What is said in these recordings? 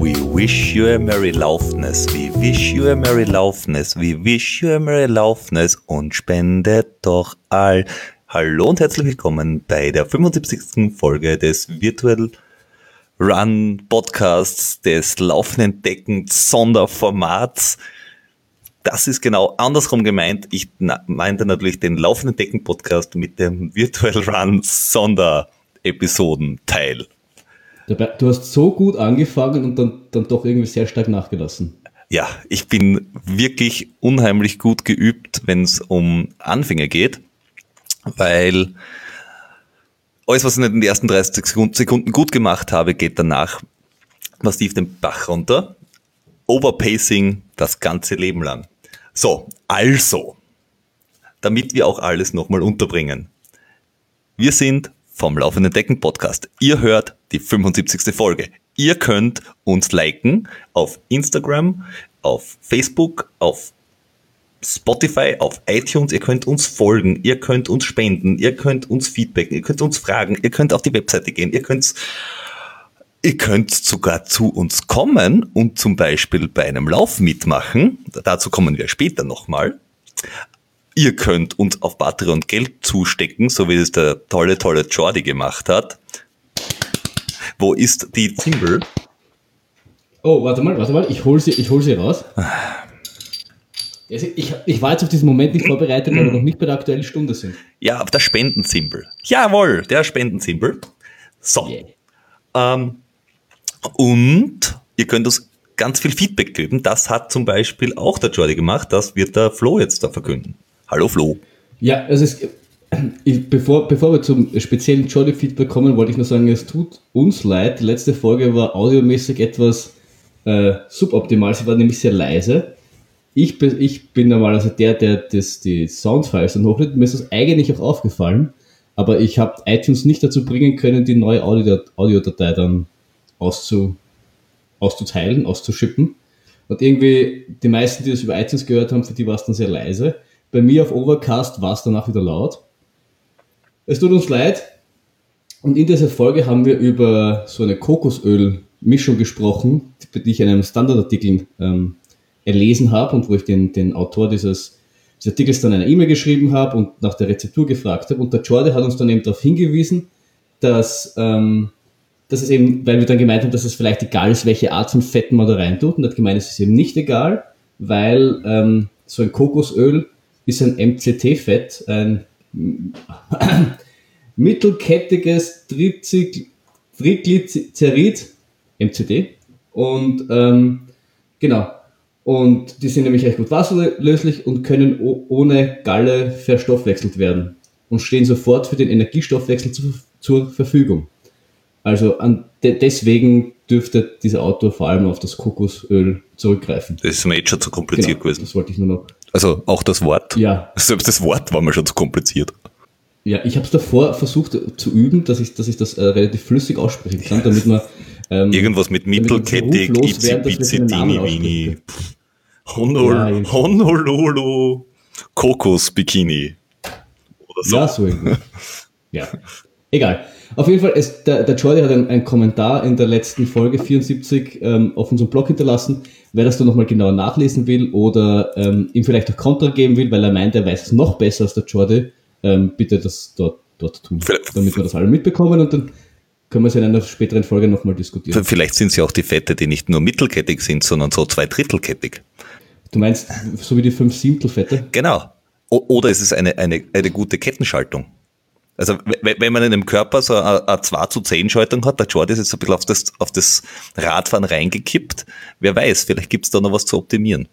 We wish you a merry Laufness, we wish you a merry Laufness, we wish you a merry Laufness und spendet doch all. Hallo und herzlich willkommen bei der 75. Folge des Virtual Run Podcasts des laufenden Decken Sonderformats. Das ist genau andersrum gemeint. Ich meinte natürlich den laufenden Decken Podcast mit dem Virtual Run Sonderepisodenteil. Du hast so gut angefangen und dann, dann doch irgendwie sehr stark nachgelassen. Ja, ich bin wirklich unheimlich gut geübt, wenn es um Anfänger geht, weil alles, was ich in den ersten 30 Sekunden gut gemacht habe, geht danach massiv den Bach runter. Overpacing das ganze Leben lang. So, also, damit wir auch alles nochmal unterbringen. Wir sind vom Laufenden Decken Podcast. Ihr hört die 75. Folge. Ihr könnt uns liken auf Instagram, auf Facebook, auf Spotify, auf iTunes. Ihr könnt uns folgen, ihr könnt uns spenden, ihr könnt uns feedbacken, ihr könnt uns fragen, ihr könnt auf die Webseite gehen, ihr könnt Ihr könnt sogar zu uns kommen und zum Beispiel bei einem Lauf mitmachen. Dazu kommen wir später nochmal. Ihr könnt uns auf Patreon Geld zustecken, so wie es der tolle, tolle Jordi gemacht hat. Wo ist die Zimbel? Oh, warte mal, warte mal, ich hol sie, ich hol sie raus. Ich, ich war jetzt auf diesen Moment nicht vorbereitet, weil wir noch nicht bei der aktuellen Stunde sind. Ja, auf der Spendenzimbel. Jawohl, der Spendenzimbel. So. Yeah. Ähm, und ihr könnt uns ganz viel Feedback geben. Das hat zum Beispiel auch der Jordi gemacht. Das wird der Flo jetzt da verkünden. Hallo Flo. Ja, also es, ich, bevor, bevor wir zum speziellen Jolly-Feedback kommen, wollte ich nur sagen, es tut uns leid. Die letzte Folge war audiomäßig etwas äh, suboptimal. Sie war nämlich sehr leise. Ich bin, ich bin normalerweise der, der das, die Soundfiles dann hochlädt. Mir ist das eigentlich auch aufgefallen, aber ich habe iTunes nicht dazu bringen können, die neue Audiodatei dann auszu, auszuteilen, auszuschippen. Und irgendwie die meisten, die das über iTunes gehört haben, für die war es dann sehr leise. Bei mir auf Overcast war es danach wieder laut. Es tut uns leid. Und in dieser Folge haben wir über so eine Kokosöl-Mischung gesprochen, die ich in einem Standardartikel ähm, erlesen habe und wo ich den, den Autor dieses, dieses Artikels dann eine E-Mail geschrieben habe und nach der Rezeptur gefragt habe. Und der Jordi hat uns dann eben darauf hingewiesen, dass, ähm, dass es eben, weil wir dann gemeint haben, dass es vielleicht egal ist, welche Art von Fetten man da rein tut. Und er hat gemeint, es ist eben nicht egal, weil ähm, so ein Kokosöl ist ein MCT-Fett, ein mittelkettiges Triglycerid, MCT. Und ähm, genau. Und die sind nämlich echt gut wasserlöslich und können ohne Galle verstoffwechselt werden und stehen sofort für den Energiestoffwechsel zu, zur Verfügung. Also an, de, deswegen dürfte dieser Autor vor allem auf das Kokosöl zurückgreifen. Das ist mir jetzt schon zu kompliziert genau, gewesen. Das wollte ich nur noch also auch das Wort? Ja. Selbst das Wort war mir schon zu kompliziert. Ja, ich habe es davor versucht zu üben, dass ich, dass ich das äh, relativ flüssig aussprechen kann, damit man ähm, irgendwas mit mittelkettig, Izibizidini, Vini, Honol, ja, Honolulu, Kokos Bikini. Oder so. Ja, so irgendwie. ja. Egal. Auf jeden Fall, es, der, der Jordi hat einen, einen Kommentar in der letzten Folge 74 ähm, auf unserem Blog hinterlassen. Wer das dann nochmal genauer nachlesen will oder ähm, ihm vielleicht auch Kontra geben will, weil er meint, er weiß es noch besser als der Jordi, ähm, bitte das dort, dort tun. Damit wir das alle mitbekommen und dann können wir es in einer späteren Folge nochmal diskutieren. Vielleicht sind es ja auch die Fette, die nicht nur mittelkettig sind, sondern so zwei Drittelkettig. Du meinst so wie die fünf Siebtelfette? Genau. O oder ist es eine, eine, eine gute Kettenschaltung? Also wenn man in einem Körper so eine, 2 zu 10 Schaltung hat, der Jordi ist jetzt ein bisschen auf das, auf das Radfahren reingekippt. Wer weiß, vielleicht gibt es da noch was zu optimieren.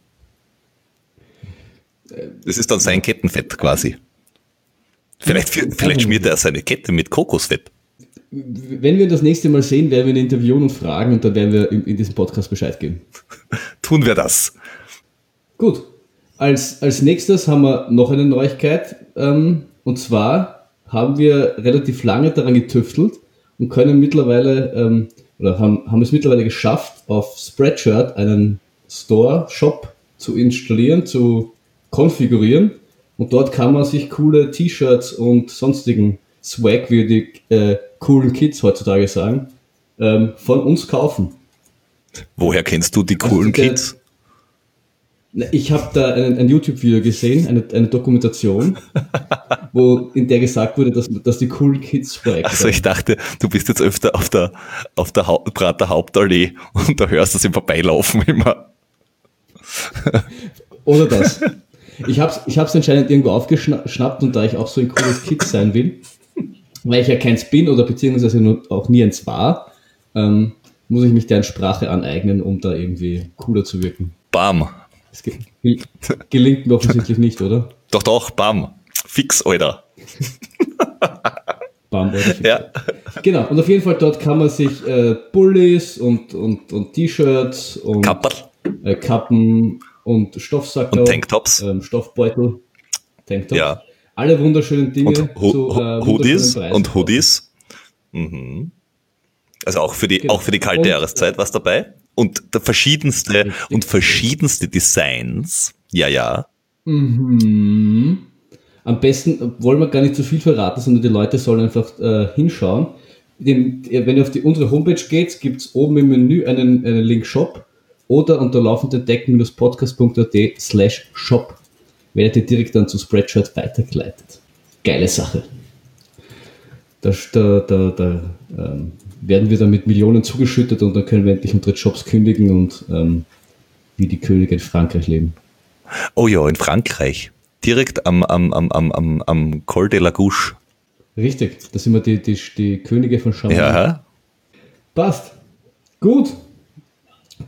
Das ist dann sein Kettenfett quasi. Vielleicht, vielleicht schmiert er seine Kette mit Kokosfett. Wenn wir das nächste Mal sehen, werden wir ihn interviewen und fragen und dann werden wir in, in diesem Podcast Bescheid geben. Tun wir das. Gut. Als, als nächstes haben wir noch eine Neuigkeit. Ähm, und zwar haben wir relativ lange daran getüftelt und können mittlerweile ähm, oder haben, haben es mittlerweile geschafft, auf Spreadshirt einen Store, Shop zu installieren, zu konfigurieren. Und dort kann man sich coole T-Shirts und sonstigen Swag, wie die äh, coolen Kids heutzutage sagen, ähm, von uns kaufen. Woher kennst du die coolen der- Kids? Ich habe da ein, ein YouTube-Video gesehen, eine, eine Dokumentation, wo in der gesagt wurde, dass, dass die coolen Kids Projekt Also ich dachte, du bist jetzt öfter auf der, auf der Hau Prater Hauptallee und da hörst du sie vorbeilaufen immer. Oder das. Ich habe es ich hab's anscheinend irgendwo aufgeschnappt und da ich auch so ein cooles Kid sein will, weil ich ja keins bin oder beziehungsweise nur auch nie eins war, ähm, muss ich mich deren Sprache aneignen, um da irgendwie cooler zu wirken. Bam. Das ge gel- gelingt mir offensichtlich nicht, oder? Doch, doch, bam. Fix, Alter. Bam, oder? Ja. Genau, und auf jeden Fall dort kann man sich äh, Pullis und, und, und T-Shirts und Kapperl äh, Kappen und Stoffsackel, und Tanktops. ähm, Stoffbeutel, Tanktops. Ja. Alle wunderschönen Dinge Und Ho zu äh, Hoodies und Hoodies. Mhm. Also auch für die, Genau. auch für die kalte Und- Jahreszeit was dabei. Und der verschiedenste Richtig. und verschiedenste Designs. Ja, ja. Mhm. Am besten wollen wir gar nicht zu viel verraten, sondern die Leute sollen einfach äh, hinschauen. Den, wenn ihr auf die, unsere Homepage geht, gibt es oben im Menü einen, einen Link Shop oder unter laufenden deck-podcast.at slash shop werdet ihr direkt dann zu Spreadshirt weitergeleitet. Geile Sache. Da, da, da, da ähm, werden wir dann mit Millionen zugeschüttet und dann können wir endlich unsere Jobs kündigen und ähm, wie die Könige in Frankreich leben. Oh ja, in Frankreich. Direkt am, am, am, am, am, am Col de la Gouche. Richtig, da sind wir die, die, die Könige von Chamonix. Ja. Passt. Gut.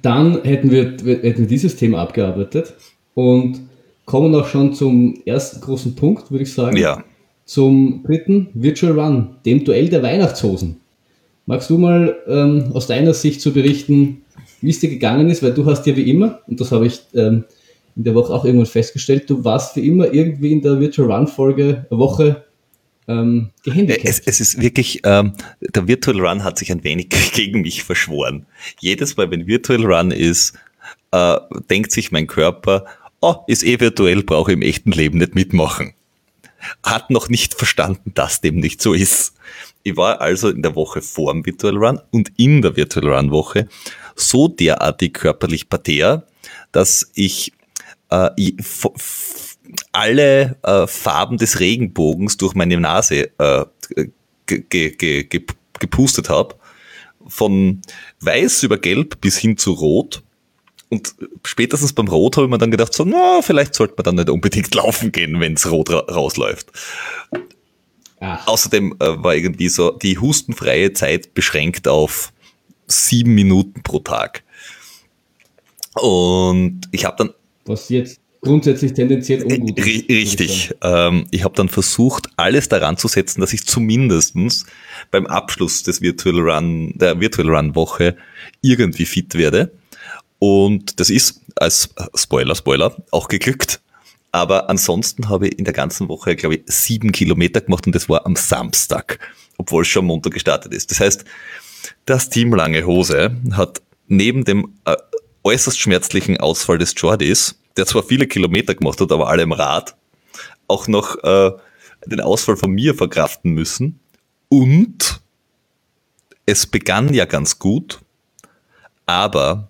Dann hätten wir, hätten wir dieses Thema abgearbeitet und kommen auch schon zum ersten großen Punkt, würde ich sagen. Ja. Zum dritten Virtual Run, dem Duell der Weihnachtshosen. Magst du mal ähm, aus deiner Sicht zu berichten, wie es dir gegangen ist? Weil du hast ja wie immer, und das habe ich ähm, in der Woche auch irgendwann festgestellt, du warst wie immer irgendwie in der Virtual Run Folge, Woche ähm. Es, es ist wirklich, ähm, der Virtual Run hat sich ein wenig gegen mich verschworen. Jedes Mal, wenn Virtual Run ist, äh, denkt sich mein Körper, oh, ist eh virtuell, brauche ich im echten Leben nicht mitmachen. Hat noch nicht verstanden, dass dem nicht so ist. Ich war also in der Woche vor dem Virtual Run und in der Virtual Run Woche so derartig körperlich pater, dass ich äh, alle äh, Farben des Regenbogens durch meine Nase äh, ge ge ge ge gepustet habe. Von weiß über gelb bis hin zu rot. Und spätestens beim Rot habe ich mir dann gedacht, so, na, vielleicht sollte man dann nicht unbedingt laufen gehen, wenns rot ra rausläuft. Ach, Außerdem äh, war irgendwie so die hustenfreie Zeit beschränkt auf sieben Minuten pro Tag. Und ich habe dann was jetzt grundsätzlich tendenziell ungut ist. Ri- Richtig. Ähm, ich habe dann versucht, alles daran zu setzen, dass ich zumindestens beim Abschluss des Virtual Run, der Virtual Run Woche irgendwie fit werde. Und das ist als Spoiler, Spoiler, auch geglückt. Aber ansonsten habe ich in der ganzen Woche, glaube ich, sieben Kilometer gemacht und das war am Samstag, obwohl es schon Montag gestartet ist. Das heißt, das Team Lange Hose hat neben dem äh, äußerst schmerzlichen Ausfall des Jordis, der zwar viele Kilometer gemacht hat, aber alle im Rad, auch noch äh, den Ausfall von mir verkraften müssen. Und es begann ja ganz gut, aber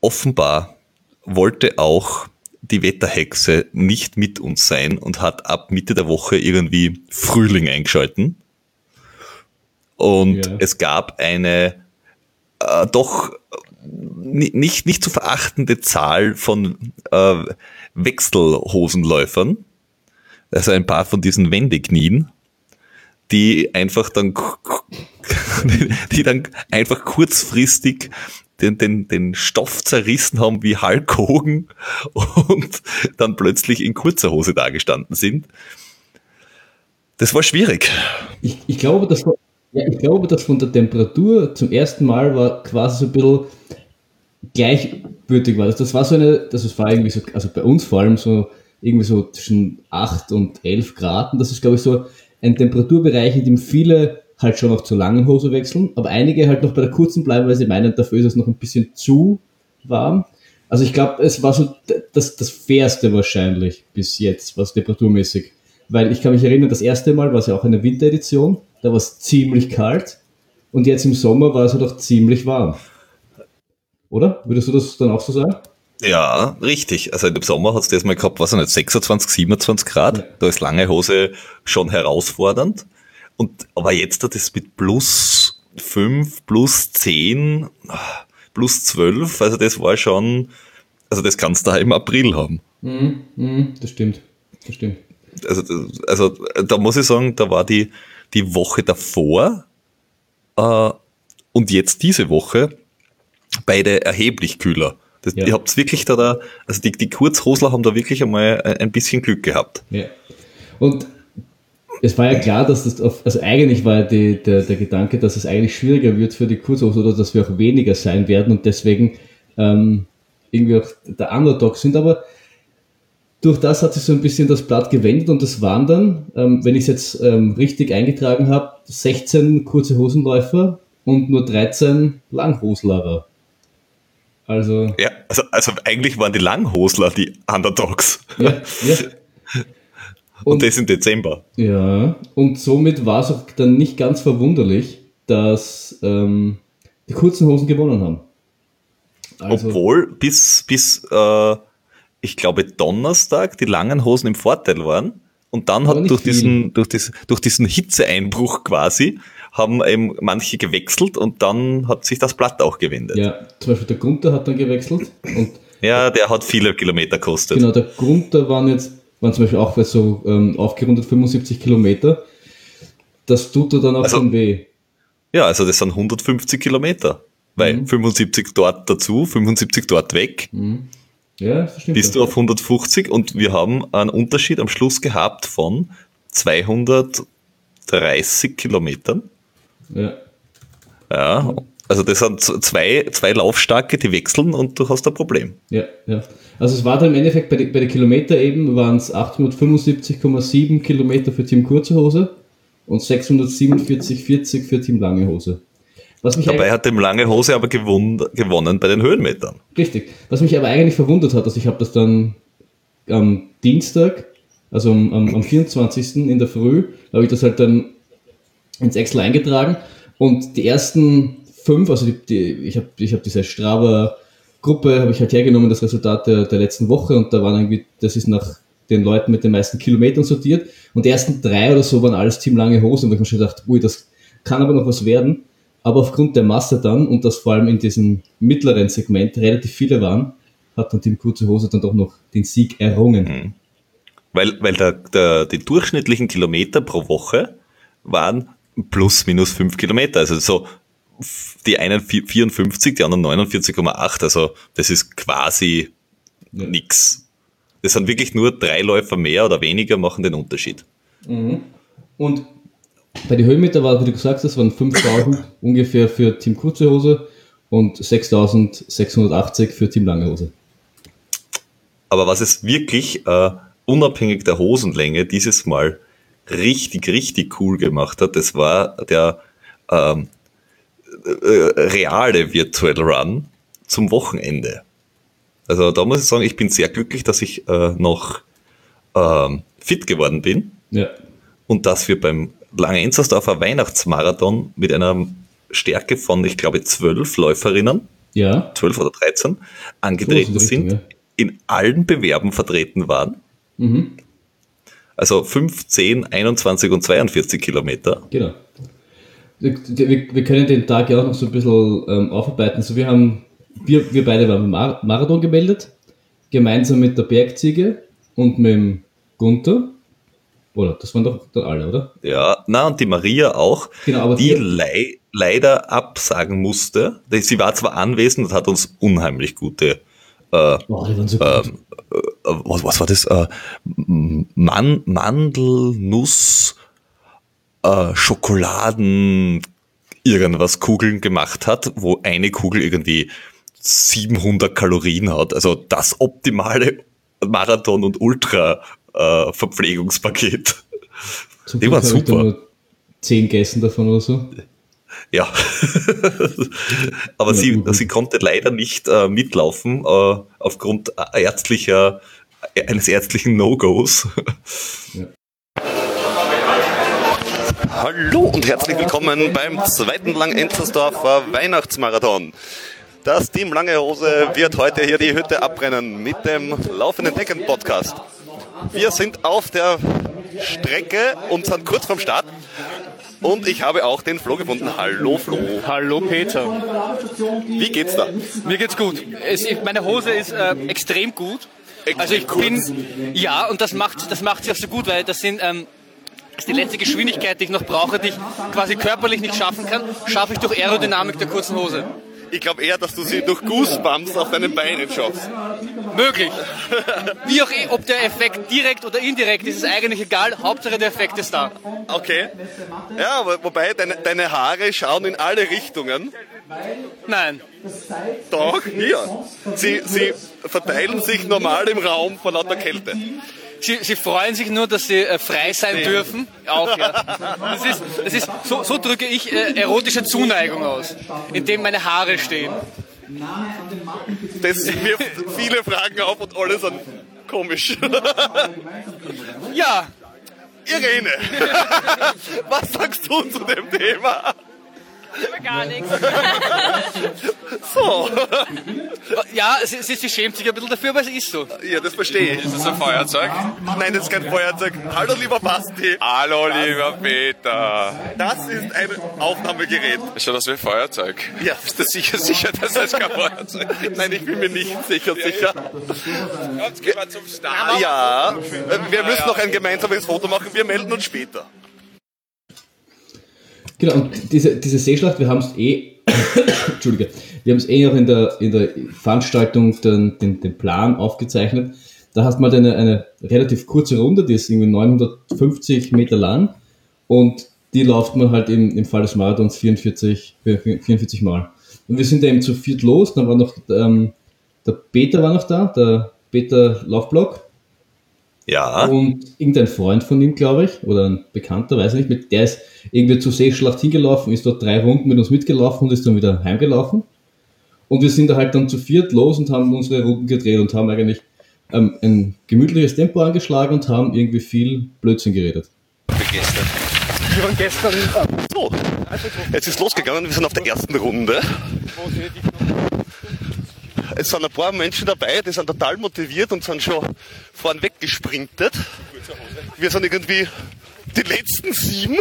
offenbar wollte auch die Wetterhexe nicht mit uns sein und hat ab Mitte der Woche irgendwie Frühling eingeschalten. Und Ja. es gab eine äh, doch nicht, nicht zu verachtende Zahl von äh, Wechselhosenläufern. Also ein paar von diesen Wendeknien, die einfach dann, die dann einfach kurzfristig den, den, den Stoff zerrissen haben wie Hulk Hogan und dann plötzlich in kurzer Hose dagestanden sind. Das war schwierig. Ich, ich, glaube, dass, von- ja, ich glaube, dass von der Temperatur zum ersten Mal war quasi so ein bisschen gleichwürdig war. Das war so eine, das war irgendwie so, also bei uns vor allem so irgendwie so zwischen 8 und 11 Grad. Und das ist, glaube ich, so ein Temperaturbereich, in dem viele halt schon noch zur langen Hose wechseln, aber einige halt noch bei der kurzen bleiben, weil sie meinen, dafür ist es noch ein bisschen zu warm. Also ich glaube, es war so das, das Fairste wahrscheinlich bis jetzt, was temperaturmäßig. Weil ich kann mich erinnern, das erste Mal war es ja auch eine Winteredition, da war es ziemlich kalt und jetzt im Sommer war es halt auch ziemlich warm. oder? Würdest du das dann auch so sagen? Ja, richtig. Also im Sommer hat es das mal gehabt, was nicht, 26, 27 Grad. Ja. Da ist lange Hose schon herausfordernd. Und aber jetzt hat es mit plus 5, plus 10, plus 12, also das war schon, also das kannst du da im April haben. Mhm, mhm, das stimmt. Das stimmt. Also, also da muss ich sagen, da war die, die Woche davor äh, und jetzt diese Woche beide erheblich kühler. Das, ja. Ihr habt wirklich da, da, also die, die Kurzhosler haben da wirklich einmal ein bisschen Glück gehabt. Ja. Und es war ja klar, dass das, auf, also eigentlich war die, der, der Gedanke, dass es eigentlich schwieriger wird für die Kurzhosler oder dass wir auch weniger sein werden und deswegen ähm, irgendwie auch der Underdog sind, aber durch das hat sich so ein bisschen das Blatt gewendet und das waren dann, ähm, wenn ich es jetzt ähm, richtig eingetragen habe, 16 kurze Hosenläufer und nur 13 Langhoslerer. Also. Ja, also, also eigentlich waren die Langhosler die Underdogs. Ja, ja. Und, und das im Dezember. Ja, und somit war es auch dann nicht ganz verwunderlich, dass ähm, die kurzen Hosen gewonnen haben. Also, Obwohl bis, bis äh, ich glaube, Donnerstag die langen Hosen im Vorteil waren. Und dann hat durch diesen, durch, diesen, durch diesen Hitzeeinbruch quasi haben eben manche gewechselt und dann hat sich das Blatt auch gewendet. Ja, zum Beispiel der Gunther hat dann gewechselt. Und ja, der hat viele Kilometer kostet. Genau, der Gunther waren jetzt, waren zum Beispiel auch so ähm, aufgerundet 75 Kilometer. Das tut er dann auch also, schon weh. Ja, also das sind 150 Kilometer. Weil mhm. 75 dort dazu, 75 dort weg. Mhm. Ja, das stimmt. Bist du auf 150 und wir haben einen Unterschied am Schluss gehabt von 230 Kilometern. Ja. Ja, also das sind zwei, zwei Laufstarke, die wechseln und du hast ein Problem. Ja, ja. Also es war dann im Endeffekt bei, den bei Kilometer eben waren es 875,7 Kilometer für Team Kurze Hose und 647,40 für Team Lange Hose. Dabei hat dem Lange Hose aber gewonnen, bei den Höhenmetern. Richtig. Was mich aber eigentlich verwundert hat, also ich habe das dann am Dienstag, also am, am, am 24. in der Früh, habe ich das halt dann ins Excel eingetragen und die ersten fünf, also die, die, ich habe ich hab diese Strava Gruppe, habe ich halt hergenommen, das Resultat der, der letzten Woche und da waren irgendwie, das ist nach den Leuten mit den meisten Kilometern sortiert und die ersten drei oder so waren alles Team lange Hosen, wo ich mir schon gedacht, ui, das kann aber noch was werden. Aber aufgrund der Masse dann und dass vor allem in diesem mittleren Segment relativ viele waren, hat dann Team Kurze Hose dann doch noch den Sieg errungen. Mhm. Weil, weil der, der, die durchschnittlichen Kilometer pro Woche waren plus minus fünf Kilometer. Also so die einen 54, die anderen 49,8. Also das ist quasi ja. nix. Das sind wirklich nur drei Läufer mehr oder weniger machen den Unterschied. Mhm. Und bei den Höhenmeter war, wie du gesagt hast, waren 5000 ungefähr für Team Kurze Hose und 6680 für Team Lange Hose. Aber was es wirklich äh, unabhängig der Hosenlänge dieses Mal richtig, richtig cool gemacht hat, das war der ähm, äh, reale Virtual Run zum Wochenende. Also da muss ich sagen, ich bin sehr glücklich, dass ich äh, noch ähm, fit geworden bin. Ja. Und dass wir beim Lange Enzersdorfer Weihnachtsmarathon mit einer Stärke von, ich glaube, zwölf Läuferinnen, ja. zwölf oder dreizehn, angetreten so sind, ja. in allen Bewerben vertreten waren. Mhm. Also 5, 10, 21 und 42 Kilometer. Genau. Wir, wir können den Tag ja auch noch so ein bisschen ähm, aufarbeiten. So, wir haben, wir, wir beide waren beim Marathon gemeldet, gemeinsam mit der Bergziege und mit dem Gunther. Oder? Das waren doch dann alle, oder? Ja, na und die Maria auch, genau, aber die le leider absagen musste. Sie war zwar anwesend und hat uns unheimlich gute äh, oh, so äh, gut. Äh, was, was war das? Äh, Man Mandel, Nuss, äh, Schokoladen, irgendwas Kugeln gemacht hat, wo eine Kugel irgendwie 700 Kalorien hat. Also das optimale Marathon- und Ultra äh, Verpflegungspaket. Zum Die war super. Nur zehn gegessen davon oder so. Ja, aber ja, sie, sie konnte leider nicht äh, mitlaufen äh, aufgrund ärztlicher, eines ärztlichen No-Gos. Ja. Hallo und herzlich willkommen beim zweiten Lang-Enzersdorfer Weihnachtsmarathon. Das Team Lange Hose wird heute hier die Hütte abbrennen mit dem laufenden Decken Podcast. Wir sind auf der Strecke und sind kurz vorm Start. Und ich habe auch den Flo gefunden. Hallo Flo. Hallo Peter. Wie geht's da? Mir geht's gut. Es, meine Hose ist äh, extrem gut. Also ich bin, ja, und das macht, das macht sie auch so gut, weil das sind, ähm, das ist die letzte Geschwindigkeit, die ich noch brauche, die ich quasi körperlich nicht schaffen kann, schaffe ich durch Aerodynamik der kurzen Hose. Ich glaube eher, dass du sie durch Goosebumps auf deinen Beinen schaffst. Möglich. Wie auch eh, ob der Effekt direkt oder indirekt ist, ist eigentlich egal. Hauptsache der Effekt ist da. Okay. Ja, wobei deine, deine Haare schauen in alle Richtungen. Nein. Doch, hier. Sie, sie verteilen sich normal im Raum vor lauter Kälte. Sie, sie freuen sich nur, dass sie äh, frei sein dürfen. Auch, ja. Das ist, das ist, so, so drücke ich äh, erotische Zuneigung aus, indem meine Haare stehen. Das wirft viele Fragen auf und alle sind komisch. Ja, Irene, was sagst du zu dem Thema? Gar nichts. So, ja, sie, sie, sie schämt sich ein bisschen dafür, aber es ist so. ja, das verstehe ich. Ist das ein Feuerzeug? Nein, das ist kein Feuerzeug. Hallo, lieber Basti. Hallo, lieber Peter. Das ist ein Aufnahmegerät. Schaut aus wie ein Feuerzeug. Ja. Ist das sicher sicher, dass das kein Feuerzeug ist? Nein, ich bin mir nicht sicher, sicher. Jetzt gehen wir zum Start. Ja, äh, wir müssen noch ein gemeinsames Foto machen. Wir melden uns später. Genau, und diese, diese Seeschlacht, wir haben es eh, Entschuldige, wir haben es eh auch in der, in der Veranstaltung den, den, den Plan aufgezeichnet. Da hast du mal eine, eine relativ kurze Runde, die ist irgendwie 950 Meter lang und die läuft man halt im, im Fall des Marathons 44, 44 Mal. Und wir sind da eben zu viert los, dann war noch, ähm, der Peter war noch da, der Peter Laufblock, Ja, und irgendein Freund von ihm, glaube ich, oder ein Bekannter, weiß ich nicht, mit der ist irgendwie zur Seeschlacht hingelaufen, ist dort drei Runden mit uns mitgelaufen und ist dann wieder heimgelaufen. Und wir sind da halt dann zu viert los und haben unsere Runden gedreht und haben eigentlich ähm, ein gemütliches Tempo angeschlagen und haben irgendwie viel Blödsinn geredet. Wir waren gestern So, jetzt ist losgegangen. Wir sind auf der ersten Runde. Es sind ein paar Menschen dabei, die sind total motiviert und sind schon vorn weggesprintet. Wir sind irgendwie die letzten sieben.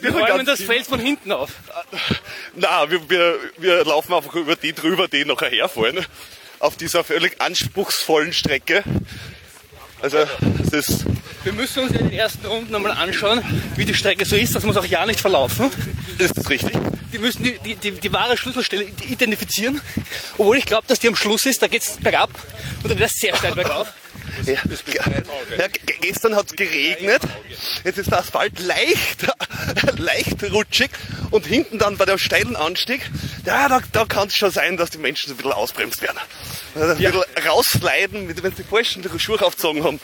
Wir räumen das. Feld von hinten auf. Na, wir, wir, wir laufen einfach über die drüber, die noch herfallen. Auf dieser völlig anspruchsvollen Strecke. Also, es ist, Wir müssen uns in den ersten Runden nochmal anschauen, wie die Strecke so ist. Das muss auch ja nicht verlaufen. ist das richtig? Wir müssen die, die, die, die wahre Schlüsselstelle identifizieren. Obwohl ich glaube, dass die am Schluss ist. Da geht's bergab und dann wird es sehr steil bergauf. Ja, ja, ge- gestern hat es geregnet, jetzt ist der Asphalt leicht, leicht rutschig und hinten dann bei dem steilen Anstieg, ja, da, da kann es schon sein, dass die Menschen so ein bisschen ausbremst werden. Also ein bisschen rausleiden, wenn sie die falschen Schuhe aufgezogen haben.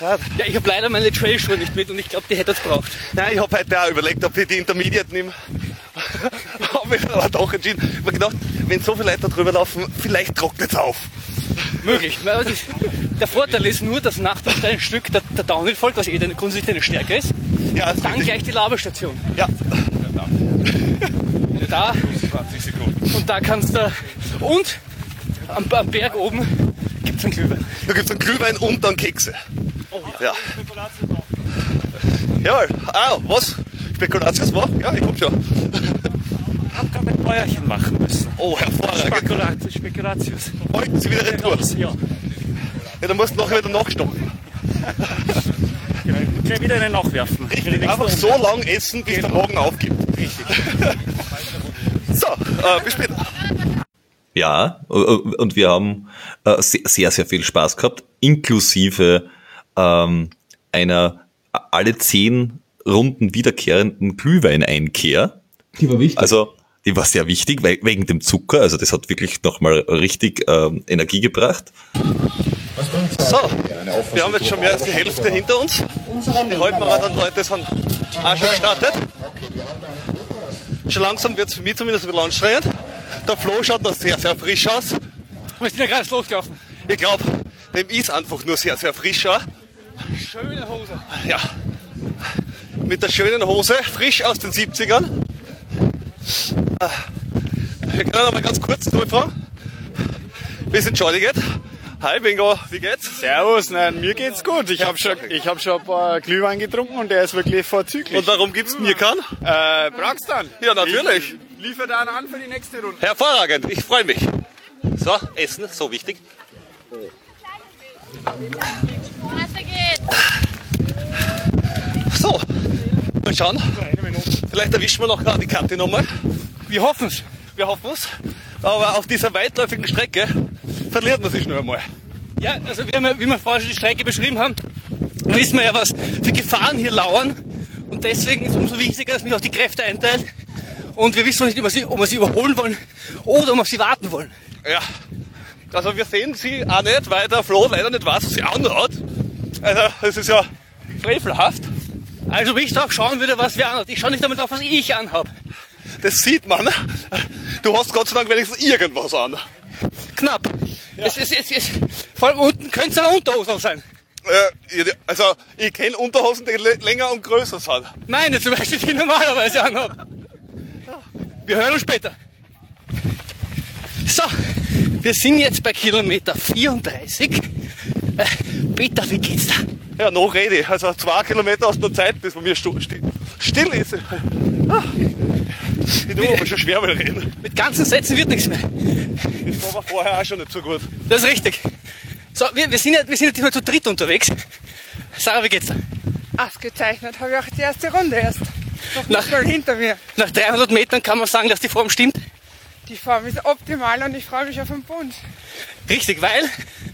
Ja, Ja, ich habe leider meine Trailschuhe nicht mit und ich glaube, die hätte es braucht. Nein, ich habe heute auch überlegt, ob ich die Intermediate nehme. habe ich aber doch entschieden. Ich habe mir gedacht, wenn so viele Leute da drüber laufen, vielleicht trocknet es auf. Möglich. Na, das- Der Vorteil ist nur, dass nach dem kleinen Stück der, der Downhill folgt, was eh deine grundsätzlich eine Stärke ist. Ja, Dann richtig. gleich die Labestation. ja. Da 20 Sekunden. und da kannst du. Und am, am Berg oben gibt es einen Glühwein. Da gibt es einen Glühwein und dann Kekse. Ja. Jawohl. Ah, was? Spekulatius war? Ja, ich komm schon. hab gerade ein Bäuerchen machen müssen. Oh, hervorragend. Spekulatius, Spekulatius. Wollten Sie wieder retour? Ja, Ja, dann musst du nachher wieder nachstoppen. gleich wieder einen nachwerfen. Richtig, einfach so lang essen, bis der Magen aufgibt. Richtig. So, äh, bis später. Ja, äh, und wir haben äh, se- sehr, sehr viel Spaß gehabt, inklusive ähm, einer alle zehn Runden wiederkehrenden Glühweineinkehr. Die war wichtig. Also die war sehr wichtig, weil, wegen dem Zucker. Also das hat wirklich nochmal richtig ähm, Energie gebracht. So, wir haben jetzt schon mehr als die Hälfte hinter uns. Die Halbmarathon-Leute sind auch schon gestartet. Schon langsam wird es für mich zumindest ein bisschen anstrengend. Der Flo schaut noch sehr, sehr frisch aus. Wir sind ja gerade losgelaufen. Ich glaube, dem ist einfach nur sehr, sehr frisch. Schöne Hose. Ja. Mit der schönen Hose, frisch aus den 70ern. Ah. wir können noch mal ganz kurz durchfahren. Bis entschuldigt. Hi Bingo, wie geht's? Servus, nein, mir geht's gut. Ich habe schon, ich hab schon ein paar Glühwein getrunken und der ist wirklich vorzüglich. Und warum gibt's mir keinen? äh, brauchst dann? Ja, natürlich. Ich liefer dann an für die nächste Runde. Hervorragend, ich freue mich. So, Essen, so wichtig. So, mal schauen. Vielleicht erwischen wir noch gerade die Kante nochmal. Wir hoffen's. Wir hoffen's. Aber auf dieser weitläufigen Strecke verliert man sich schnell einmal. Ja, also wie wir, wie wir vorher schon die Strecke beschrieben haben, wissen wir ja, was für Gefahren hier lauern. Und deswegen ist es umso wichtiger, dass wir auch die Kräfte einteilen. Und wir wissen noch nicht, ob wir, sie, ob wir sie überholen wollen oder ob wir sie warten wollen. Ja. Also wir sehen sie auch nicht, weil der Flo leider nicht weiß, was sie anhat. Also das ist ja frevelhaft. Also wie ich drauf schauen würde, was wir anhat. Ich schaue nicht damit drauf, was ich anhab. Das sieht man. Du hast Gott sei Dank wenigstens irgendwas an. Knapp. Es, es, es, es, vor allem unten könnte es eine Unterhose sein. Äh, Also ich kenne Unterhosen, die lä- länger und größer sind. Meine zum Beispiel, die ich normalerweise anhab. Wir hören uns später. So, wir sind jetzt bei Kilometer 34. Peter, wie geht's da? Ja, noch rede ich. Also zwei Kilometer du noch Zeit, bis bei mir still, still ist. Ah. Ich tue aber schon schwer mit reden. Mit ganzen Sätzen wird nichts mehr. Das war aber vorher auch schon nicht so gut. Das ist richtig. So, wir, wir sind ja, wir sind ja diesmal zu dritt unterwegs. Sarah, wie geht's da? Ausgezeichnet habe ich auch die erste Runde erst. Noch Nach- mal hinter mir. Nach 300 Metern kann man sagen, dass die Form stimmt. Die Form ist optimal und ich freue mich auf den Bund. Richtig, weil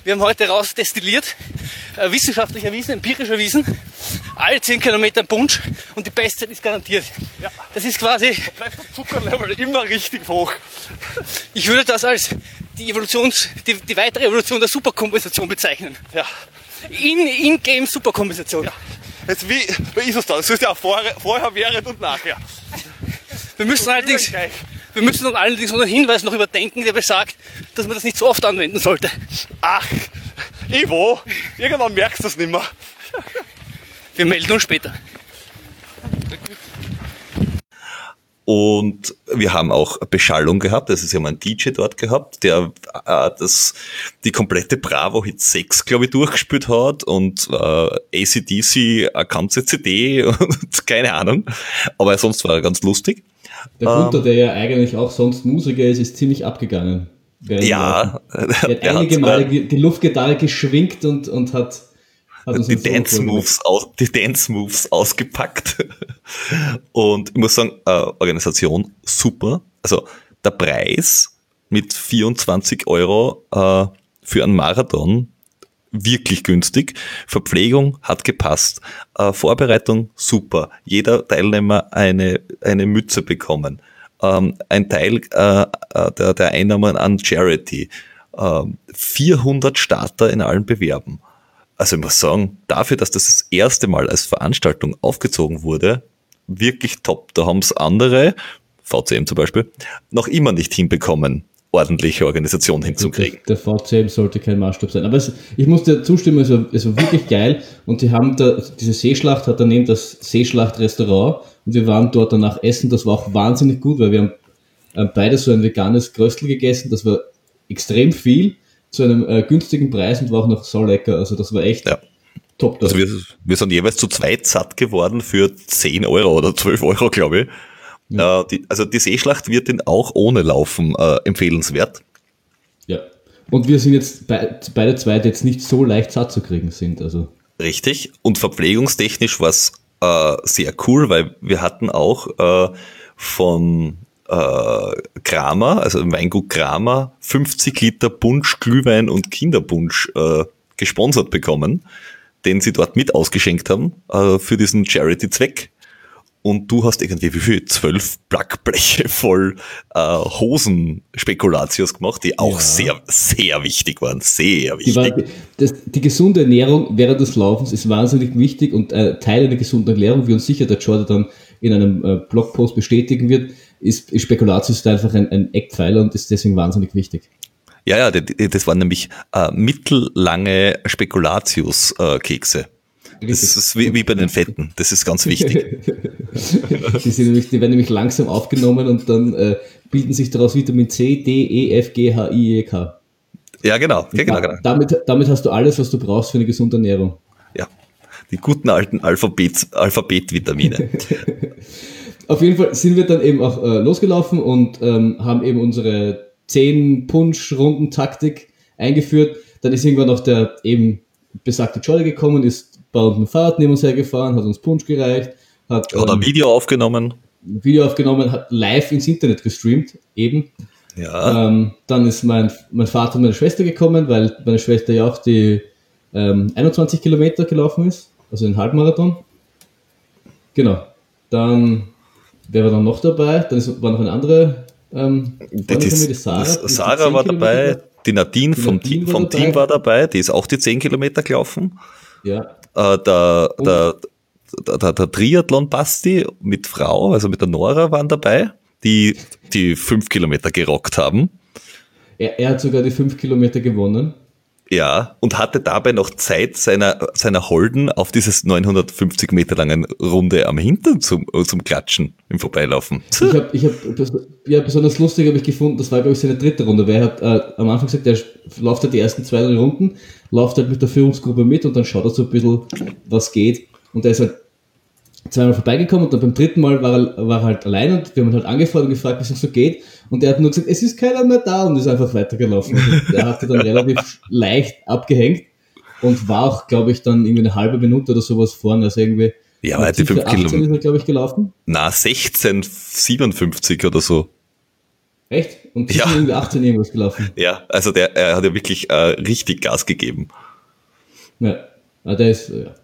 wir haben heute raus destilliert, äh, wissenschaftlich erwiesen, empirisch erwiesen, alle 10 Kilometer Punsch und die Bestzeit ist garantiert. Das ist quasi, Bleibt das Zuckerlevel immer richtig hoch. ich würde das als die Evolutions, die, die weitere Evolution der Superkompensation bezeichnen. Ja. In, in-game Superkompensation. Jetzt wie, wie ist es da? Das ist ja auch vorher, vorher, während und nachher. Wir müssen allerdings, gleich. Wir müssen dann allerdings unseren Hinweis noch überdenken, der besagt, dass man das nicht so oft anwenden sollte. Ach, Ivo, irgendwann merkst du es nicht mehr. Wir melden uns später. Und wir haben auch Beschallung gehabt. Also sie haben einen DJ dort gehabt, der äh, das, die komplette Bravo Hit 6, glaube ich, durchgespielt hat und äh, ACDC, eine ganze CD und keine Ahnung. Aber sonst war er ganz lustig. Der Gunther, der ja eigentlich auch sonst Musiker ist, ist ziemlich abgegangen. Ja, Laufen. Er hat einige hat, Male äh, die Luftgitarre geschwingt und, und hat, hat die Dance. Moves aus, die Dance Moves ausgepackt. Und ich muss sagen, äh, Organisation super. Also der Preis mit 24 Euro äh, für einen Marathon wirklich günstig. Verpflegung hat gepasst. Äh, Vorbereitung super. Jeder Teilnehmer eine, eine Mütze bekommen. Ähm, ein Teil äh, äh, der, der Einnahmen an Charity. Ähm, 400 Starter in allen Bewerben. Also ich muss sagen, dafür, dass das das erste Mal als Veranstaltung aufgezogen wurde, wirklich top. Da haben es andere, VCM zum Beispiel, noch immer nicht hinbekommen, ordentliche Organisation hinzukriegen. Der, VCM sollte kein Maßstab sein. Aber es, ich muss dir zustimmen, es war, es war wirklich geil. Und die haben da, diese Seeschlacht hat daneben das Seeschlacht-Restaurant und wir waren dort danach essen. Das war auch wahnsinnig gut, weil wir haben äh, beide so ein veganes Kröstel gegessen. Das war extrem viel zu einem äh, günstigen Preis und war auch noch so lecker. Also das war echt Ja. top. Also wir, wir sind jeweils zu zweit satt geworden für 10 Euro oder 12 Euro, glaube ich. Äh, die, also die Seeschlacht wird den auch ohne Laufen äh, empfehlenswert. ja. Und wir sind jetzt bei, beide zwei, die jetzt nicht so leicht satt zu kriegen sind. Also Richtig. Und verpflegungstechnisch war es äh, sehr cool, weil wir hatten auch äh, von äh, Kramer, also im Weingut Kramer, 50 Liter Punsch, Glühwein und Kinderpunsch äh, gesponsert bekommen, den sie dort mit ausgeschenkt haben für diesen Charity-Zweck. Und du hast irgendwie wie viel? Zwölf Plackbleche voll äh, Hosen-Spekulatius gemacht, die auch Ja. sehr, sehr wichtig waren. Sehr Die, wichtig. war, das, die gesunde Ernährung während des Laufens ist wahnsinnig wichtig und äh, Teil einer gesunden Ernährung, wie uns sicher der Jordan dann in einem äh, Blogpost bestätigen wird, ist, ist Spekulatius einfach ein, ein Eckpfeiler und ist deswegen wahnsinnig wichtig. Ja, ja, die- die- das waren nämlich äh, mittellange Spekulatius-Kekse. Das ist wie, wie bei den Fetten. Das ist ganz wichtig. die, sind nämlich, die werden nämlich langsam aufgenommen und dann äh, bilden sich daraus Vitamin C, D, E, F, G, H, I, E, K. Ja, genau. Ja, genau, genau. Damit, damit hast du alles, was du brauchst für eine gesunde Ernährung. Ja, die guten alten Alphabet, Alphabet-Vitamine. Auf jeden Fall sind wir dann eben auch äh, losgelaufen und ähm, haben eben unsere 10 Punsch-Runden-Taktik eingeführt. Dann ist irgendwann noch der eben besagte Jolly gekommen, ist bei uns mit dem Fahrrad neben uns hergefahren, hat uns Punsch gereicht, hat, ein ähm, Video aufgenommen. ein Video aufgenommen, hat live ins Internet gestreamt, eben. Ja, Ähm, dann ist mein, mein Vater und meine Schwester gekommen, weil meine Schwester ja auch die ähm, 21 Kilometer gelaufen ist, also den Halbmarathon. Genau. Dann, wer war dann noch dabei? Dann ist, war noch eine andere ähm, von mir, die Sarah, die ist die Sarah 10 war Kilometer dabei, die Nadine Die vom, Nadine Team, war vom dabei. Team war dabei, die ist auch die 10 Kilometer gelaufen. Ja, Äh, der, der, der, der, der Triathlon-Basti mit Frau, also mit der Nora waren dabei, die die 5 Kilometer gerockt haben. er, er hat sogar die 5 Kilometer gewonnen. Ja, und hatte dabei noch Zeit seiner, seiner Holden auf dieses 950 Meter langen Runde am Hintern zum, zum Klatschen im Vorbeilaufen. Ich habe, ich hab, ja, besonders lustig habe ich gefunden, das war, glaube ich, seine dritte Runde, weil er hat äh, am Anfang gesagt, er läuft halt die ersten zwei, drei Runden, läuft halt mit der Führungsgruppe mit und dann schaut er so ein bisschen, was geht. Und er ist halt zweimal vorbeigekommen und dann beim dritten Mal war er, war er halt allein und wir haben ihn halt angefordert und gefragt, wie es ihm so geht. Und er hat nur gesagt, es ist keiner mehr da und ist einfach weitergelaufen. Also er hatte dann relativ leicht abgehängt und war auch, glaube ich, dann irgendwie eine halbe Minute oder sowas vorne. Also irgendwie Ja, aber er hat die sicher 5 18 ist Kilometer. er, glaube ich, gelaufen. Na, 16, 57 oder so. Echt? Und Ja. irgendwie 18 irgendwas gelaufen. Ja, also der, er hat ja wirklich äh, richtig Gas gegeben. Ja, ah, der ist. Ja.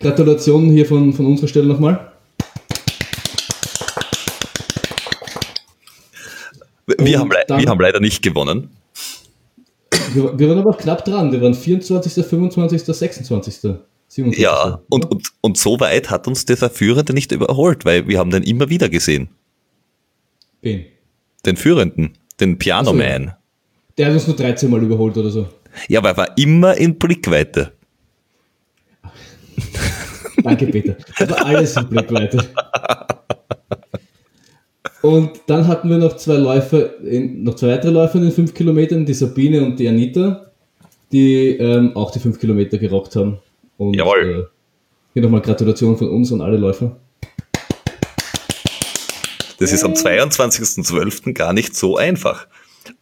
Gratulation hier von, von unserer Stelle nochmal. Wir, haben, dann- wir haben leider nicht gewonnen. Wir, wir waren aber knapp dran. Wir waren 24., 25., 26., 27. Ja, und, und, und so weit hat uns der Führende nicht überholt, weil wir haben den immer wieder gesehen. Wen? Den Führenden, den Piano so. Man. Der hat uns nur 13 Mal überholt oder so. Ja, aber er war immer in Blickweite. Danke, Peter. War alles in Blickweite. Und dann hatten wir noch zwei Läufer, in, noch zwei weitere Läufer in den 5 Kilometern, die Sabine und die Anita, die ähm, auch die 5 Kilometer gerockt haben. Und, Jawohl. Äh, hier nochmal Gratulation von uns an alle Läufer. Das ist am 22.12. gar nicht so einfach.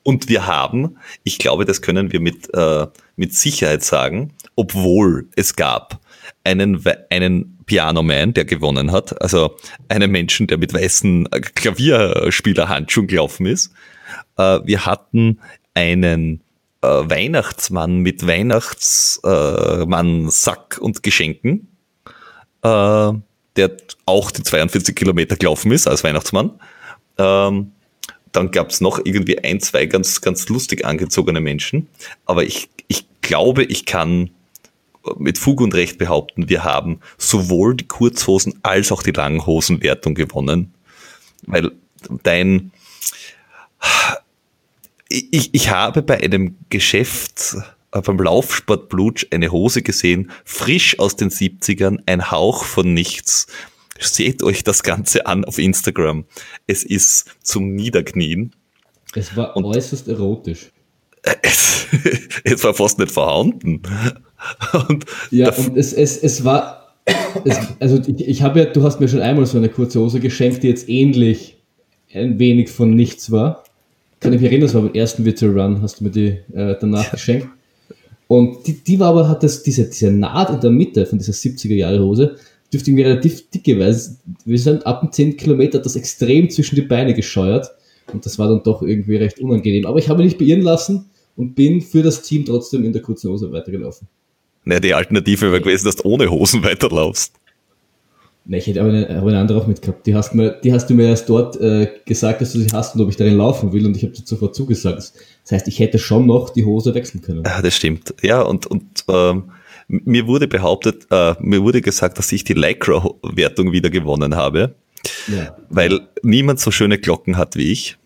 Und wir haben, ich glaube, das können wir mit, äh, mit Sicherheit sagen, obwohl es gab einen, We- einen Pianoman, der gewonnen hat, also einen Menschen, der mit weißen äh, Klavierspielerhandschuhen gelaufen ist. Äh, wir hatten einen äh, Weihnachtsmann mit Weihnachtsmann, äh, Mann, Sack und Geschenken, der auch die 42 Kilometer gelaufen ist als Weihnachtsmann. Ähm, dann gab es noch irgendwie ein, zwei ganz, ganz lustig angezogene Menschen. Aber ich, ich glaube, ich kann mit Fug und Recht behaupten, wir haben sowohl die Kurzhosen als auch die Langhosenwertung gewonnen. Weil dein, ich, ich habe bei einem Geschäft äh, beim Laufsport Blutsch eine Hose gesehen, frisch aus den 70ern, ein Hauch von nichts. Seht euch das Ganze an auf Instagram. Es ist zum Niederknien. Es war äußerst erotisch. Es, es war fast nicht vorhanden. Und Ja, und es, es, es war, es, also ich, ich habe ja, du hast mir schon einmal so eine kurze Hose geschenkt, die jetzt ähnlich ein wenig von nichts war. Kann ich mich erinnern, das war beim ersten Virtual Run, hast du mir die äh, danach geschenkt. Und die, die war aber, hat das, diese, diese Naht in der Mitte von dieser 70er Jahre Hose, dürfte irgendwie relativ dicke, weil es- wir sind ab dem 10 Kilometer das extrem zwischen die Beine gescheuert. Und das war dann doch irgendwie recht unangenehm. Aber ich habe mich nicht beirren lassen und bin für das Team trotzdem in der kurzen Hose weitergelaufen. Naja, die Alternative wäre gewesen, dass du ohne Hosen weiterlaufst. Ne, ich hätte aber eine, aber eine andere auch mitgehabt. Die hast, mir, die hast du mir erst dort äh, gesagt, dass du sie hast und ob ich darin laufen will und ich habe dir sofort zugesagt. Das heißt, ich hätte schon noch die Hose wechseln können. Ja, das stimmt. Ja, und, und ähm, mir wurde behauptet, äh, mir wurde gesagt, dass ich die Lycra-Wertung wieder gewonnen habe, Ja. weil niemand so schöne Glocken hat wie ich.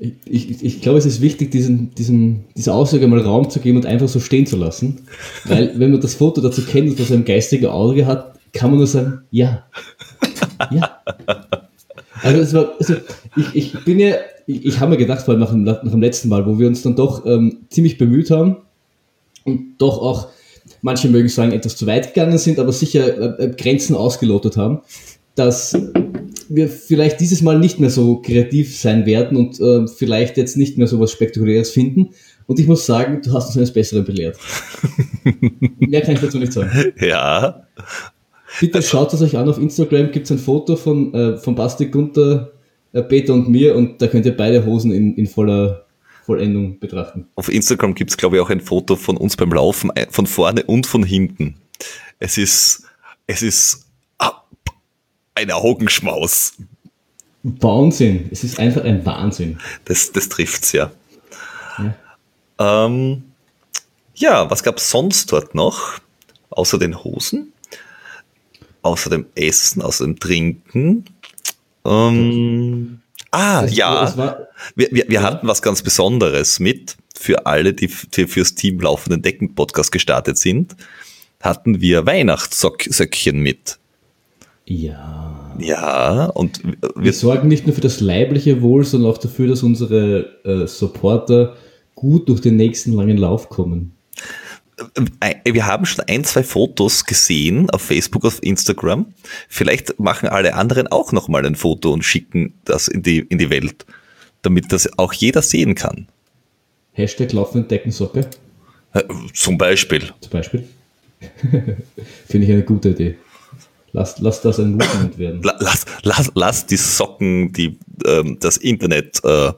Ich, ich, ich glaube, es ist wichtig, diesen, diesen, dieser Aussage mal Raum zu geben und einfach so stehen zu lassen. Weil, wenn man das Foto dazu kennt und das ein geistiger Auge hat, kann man nur sagen, ja. Ja. Also, es war, also ich, ich bin ja, ich, ich habe mir gedacht, vor allem nach dem, nach dem letzten Mal, wo wir uns dann doch ähm, ziemlich bemüht haben und doch auch, manche mögen sagen, etwas zu weit gegangen sind, aber sicher äh, Grenzen ausgelotet haben, dass wir vielleicht dieses Mal nicht mehr so kreativ sein werden und äh, vielleicht jetzt nicht mehr so was Spektakuläres finden. Und ich muss sagen, du hast uns eines Besseren belehrt. mehr kann ich dazu nicht sagen. Ja. Bitte schaut es euch an auf Instagram, gibt es ein Foto von, äh, von Basti Gunther, äh, Peter und mir und da könnt ihr beide Hosen in, in voller Vollendung betrachten. Auf Instagram gibt es, glaube ich, auch ein Foto von uns beim Laufen, äh, von vorne und von hinten. Es ist, es ist ein Augenschmaus. Wahnsinn. Es ist einfach ein Wahnsinn. Das, das trifft's ja. Ja, ähm, ja was gab's sonst dort noch? Außer den Hosen? Außer dem Essen, außer dem Trinken? Ähm, ah, Das- ja. das war- wir wir, wir hatten was ganz Besonderes mit für alle, die, die fürs Team Laufenden Decken Podcast gestartet sind. Hatten wir Weihnachtssöckchen mit. Ja. Ja, und Wir wir, sorgen nicht nur für das leibliche Wohl, sondern auch dafür, dass unsere äh, Supporter gut durch den nächsten langen Lauf kommen. äh, wir haben schon ein, zwei Fotos gesehen auf Facebook, auf Instagram. Vielleicht machen alle anderen auch nochmal ein Foto und schicken das in die, in die Welt, damit das auch jeder sehen kann. Hashtag laufende Deckensocke Äh, Zum Beispiel. zum Beispiel. Finde ich eine gute Idee. Lass, lass das ein Movement werden. La- Lass, lass, lass die Socken, die ähm, das Internet äh,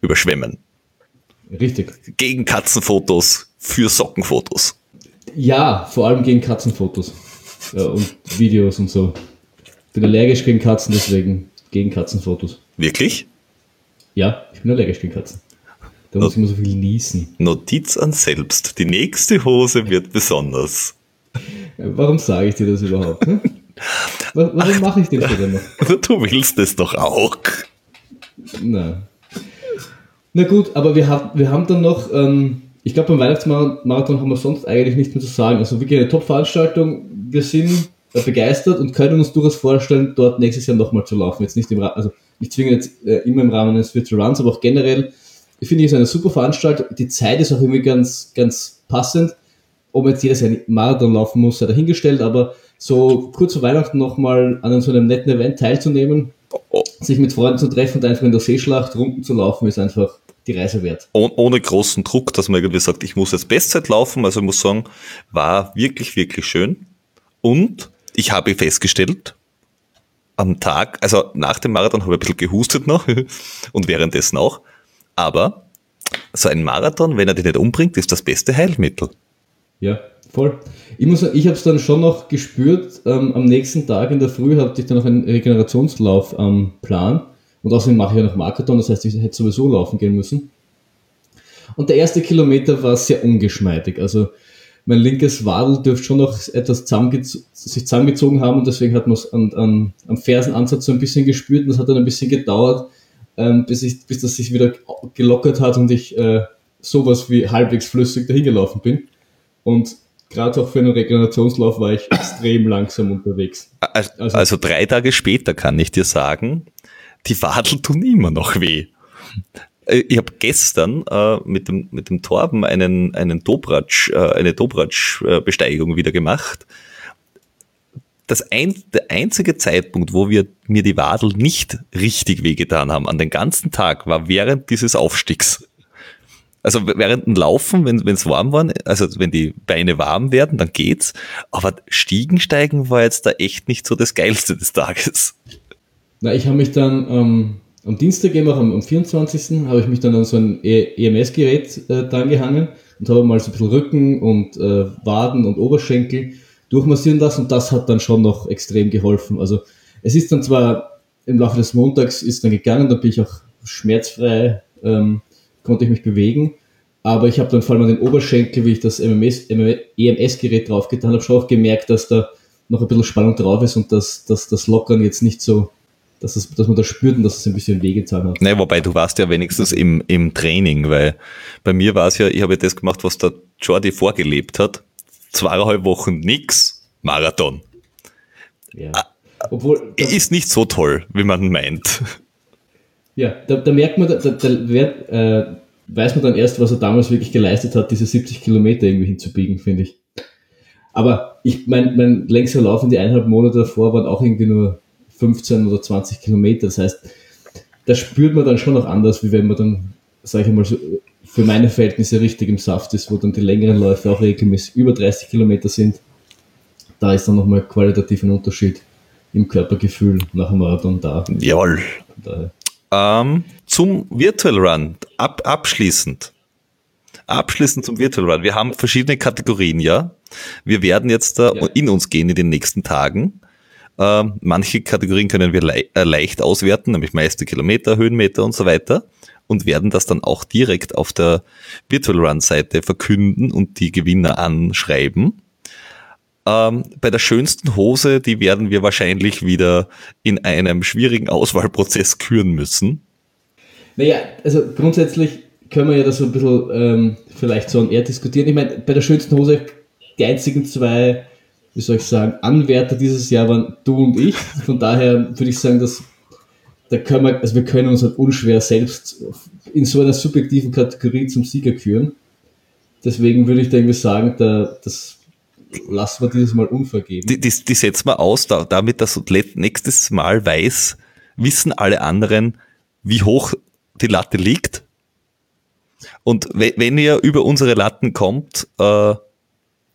überschwemmen. Richtig. Gegen Katzenfotos, für Sockenfotos. Ja, vor allem gegen Katzenfotos äh, und Videos und so. Bin allergisch gegen Katzen, deswegen gegen Katzenfotos. Wirklich? Ja, ich bin allergisch gegen Katzen. Da muss ich immer so viel niesen. Notiz an selbst. Die nächste Hose wird besonders. Warum sage ich dir das überhaupt? Ne? Wa- Warum mache ich den Fehler noch? Du willst es doch auch. Na. Na gut, aber wir, haben wir haben dann noch, ähm, ich glaube beim Weihnachtsmarathon haben wir sonst eigentlich nichts mehr zu sagen. Also wirklich eine Top-Veranstaltung. Wir sind äh, begeistert und können uns durchaus vorstellen, dort nächstes Jahr nochmal zu laufen. Jetzt nicht im also ich zwinge jetzt äh, immer im Rahmen eines Virtual Runs, aber auch generell ich finde ich es eine super Veranstaltung. Die Zeit ist auch irgendwie ganz, ganz passend. Ob jetzt jedes Jahr einen Marathon laufen muss, sei dahingestellt, aber so kurz vor Weihnachten nochmal an so einem netten Event teilzunehmen, Oh, sich mit Freunden zu treffen und einfach in der Seeschlacht Runden zu laufen, ist einfach die Reise wert. oh, ohne großen Druck, dass man irgendwie sagt, ich muss jetzt Bestzeit laufen. Also ich muss sagen, war wirklich, wirklich schön. Und ich habe festgestellt, am Tag, also nach dem Marathon habe ich ein bisschen gehustet noch und währenddessen auch. Aber so ein Marathon, wenn er dich nicht umbringt, ist das beste Heilmittel. Ja, voll. Ich muss sagen, ich habe es dann schon noch gespürt. Ähm, am nächsten Tag in der Früh hatte ich dann noch einen Regenerationslauf am Plan. Und außerdem mache ich ja noch Marathon, das heißt, ich hätte sowieso laufen gehen müssen. Und der erste Kilometer war sehr ungeschmeidig. Also mein linkes Wadel dürfte schon noch etwas zusammengez sich zusammengezogen haben und deswegen hat man es an, an, am Fersenansatz so ein bisschen gespürt und es hat dann ein bisschen gedauert, ähm, bis, ich, bis das sich wieder gelockert hat und ich äh, sowas wie halbwegs flüssig dahin gelaufen bin. Und gerade auch für einen Regenerationslauf war ich extrem langsam unterwegs. Also, Also- also drei Tage später kann ich dir sagen, die Wadel tun immer noch weh. Äh, Ich habe gestern äh, mit, dem, mit dem Torben einen, einen Dobratsch, äh, eine Dobratsch-Besteigung wieder gemacht. Das ein, der einzige Zeitpunkt, wo wir mir die Wadel nicht richtig wehgetan haben, an den ganzen Tag, war während dieses Aufstiegs. Also während dem Laufen, wenn es warm war, also wenn die Beine warm werden, dann geht's. Aber Stiegensteigen war jetzt da echt nicht so das Geilste des Tages. Na, ich habe mich dann ähm, am Dienstag, eben am, am 24. habe ich mich dann an so ein E- EMS-Gerät äh, dran gehangen und habe mal so ein bisschen Rücken und äh, Waden und Oberschenkel durchmassieren lassen und das hat dann schon noch extrem geholfen. Also es ist dann zwar im Laufe des Montags ist dann gegangen, da bin ich auch schmerzfrei, ähm, konnte ich mich bewegen, aber ich habe dann vor allem an den Oberschenkel, wie ich das EMS-Gerät draufgetan habe, schon auch gemerkt, dass da noch ein bisschen Spannung drauf ist und dass, dass das Lockern jetzt nicht so dass, es, dass man das spürt und dass es ein bisschen wehgetan hat. Ne, wobei du warst ja wenigstens im, im Training, weil bei mir war es ja, ich habe ja das gemacht, was der Jordi vorgelebt hat. Zweieinhalb Wochen nix, Marathon. Ja. Obwohl, das, Ist nicht so toll, wie man meint. Ja, da, da merkt man, da, da, wird, äh, weiß man dann erst, was er damals wirklich geleistet hat, diese 70 Kilometer irgendwie hinzubiegen, finde ich. Aber ich mein, mein längster Lauf in die eineinhalb Monate davor waren auch irgendwie nur 15 oder 20 Kilometer. Das heißt, da spürt man dann schon noch anders, wie wenn man dann, sage ich mal, so für meine Verhältnisse richtig im Saft ist, wo dann die längeren Läufe auch regelmäßig über 30 Kilometer sind. Da ist dann nochmal qualitativ ein Unterschied im Körpergefühl nach dem Marathon da. Jawohl. Daher. Ähm, zum Virtual Run, ab, abschließend. Abschließend zum Virtual Run. Wir haben verschiedene Kategorien, ja. Wir werden jetzt da Ja. in uns gehen in den nächsten Tagen. Ähm, manche Kategorien können wir lei äh, leicht auswerten, nämlich meiste Kilometer, Höhenmeter und so weiter. Und werden das dann auch direkt auf der Virtual Run Seite verkünden und die Gewinner anschreiben. Ähm, bei der schönsten Hose, die werden wir wahrscheinlich wieder in einem schwierigen Auswahlprozess küren müssen. Naja, also grundsätzlich können wir ja das so ein bisschen ähm, vielleicht so eher diskutieren. Ich meine, bei der schönsten Hose, die einzigen zwei, wie soll ich sagen, Anwärter dieses Jahr waren du und ich. Von daher würde ich sagen, dass da können wir, also wir können uns halt unschwer selbst in so einer subjektiven Kategorie zum Sieger küren. Deswegen würde ich da irgendwie sagen, da, das lassen wir dieses Mal unvergeben. Die, die, die setzen wir aus, da, damit das nächstes Mal weiß, wissen alle anderen, wie hoch die Latte liegt. Und we- wenn ihr über unsere Latten kommt, äh,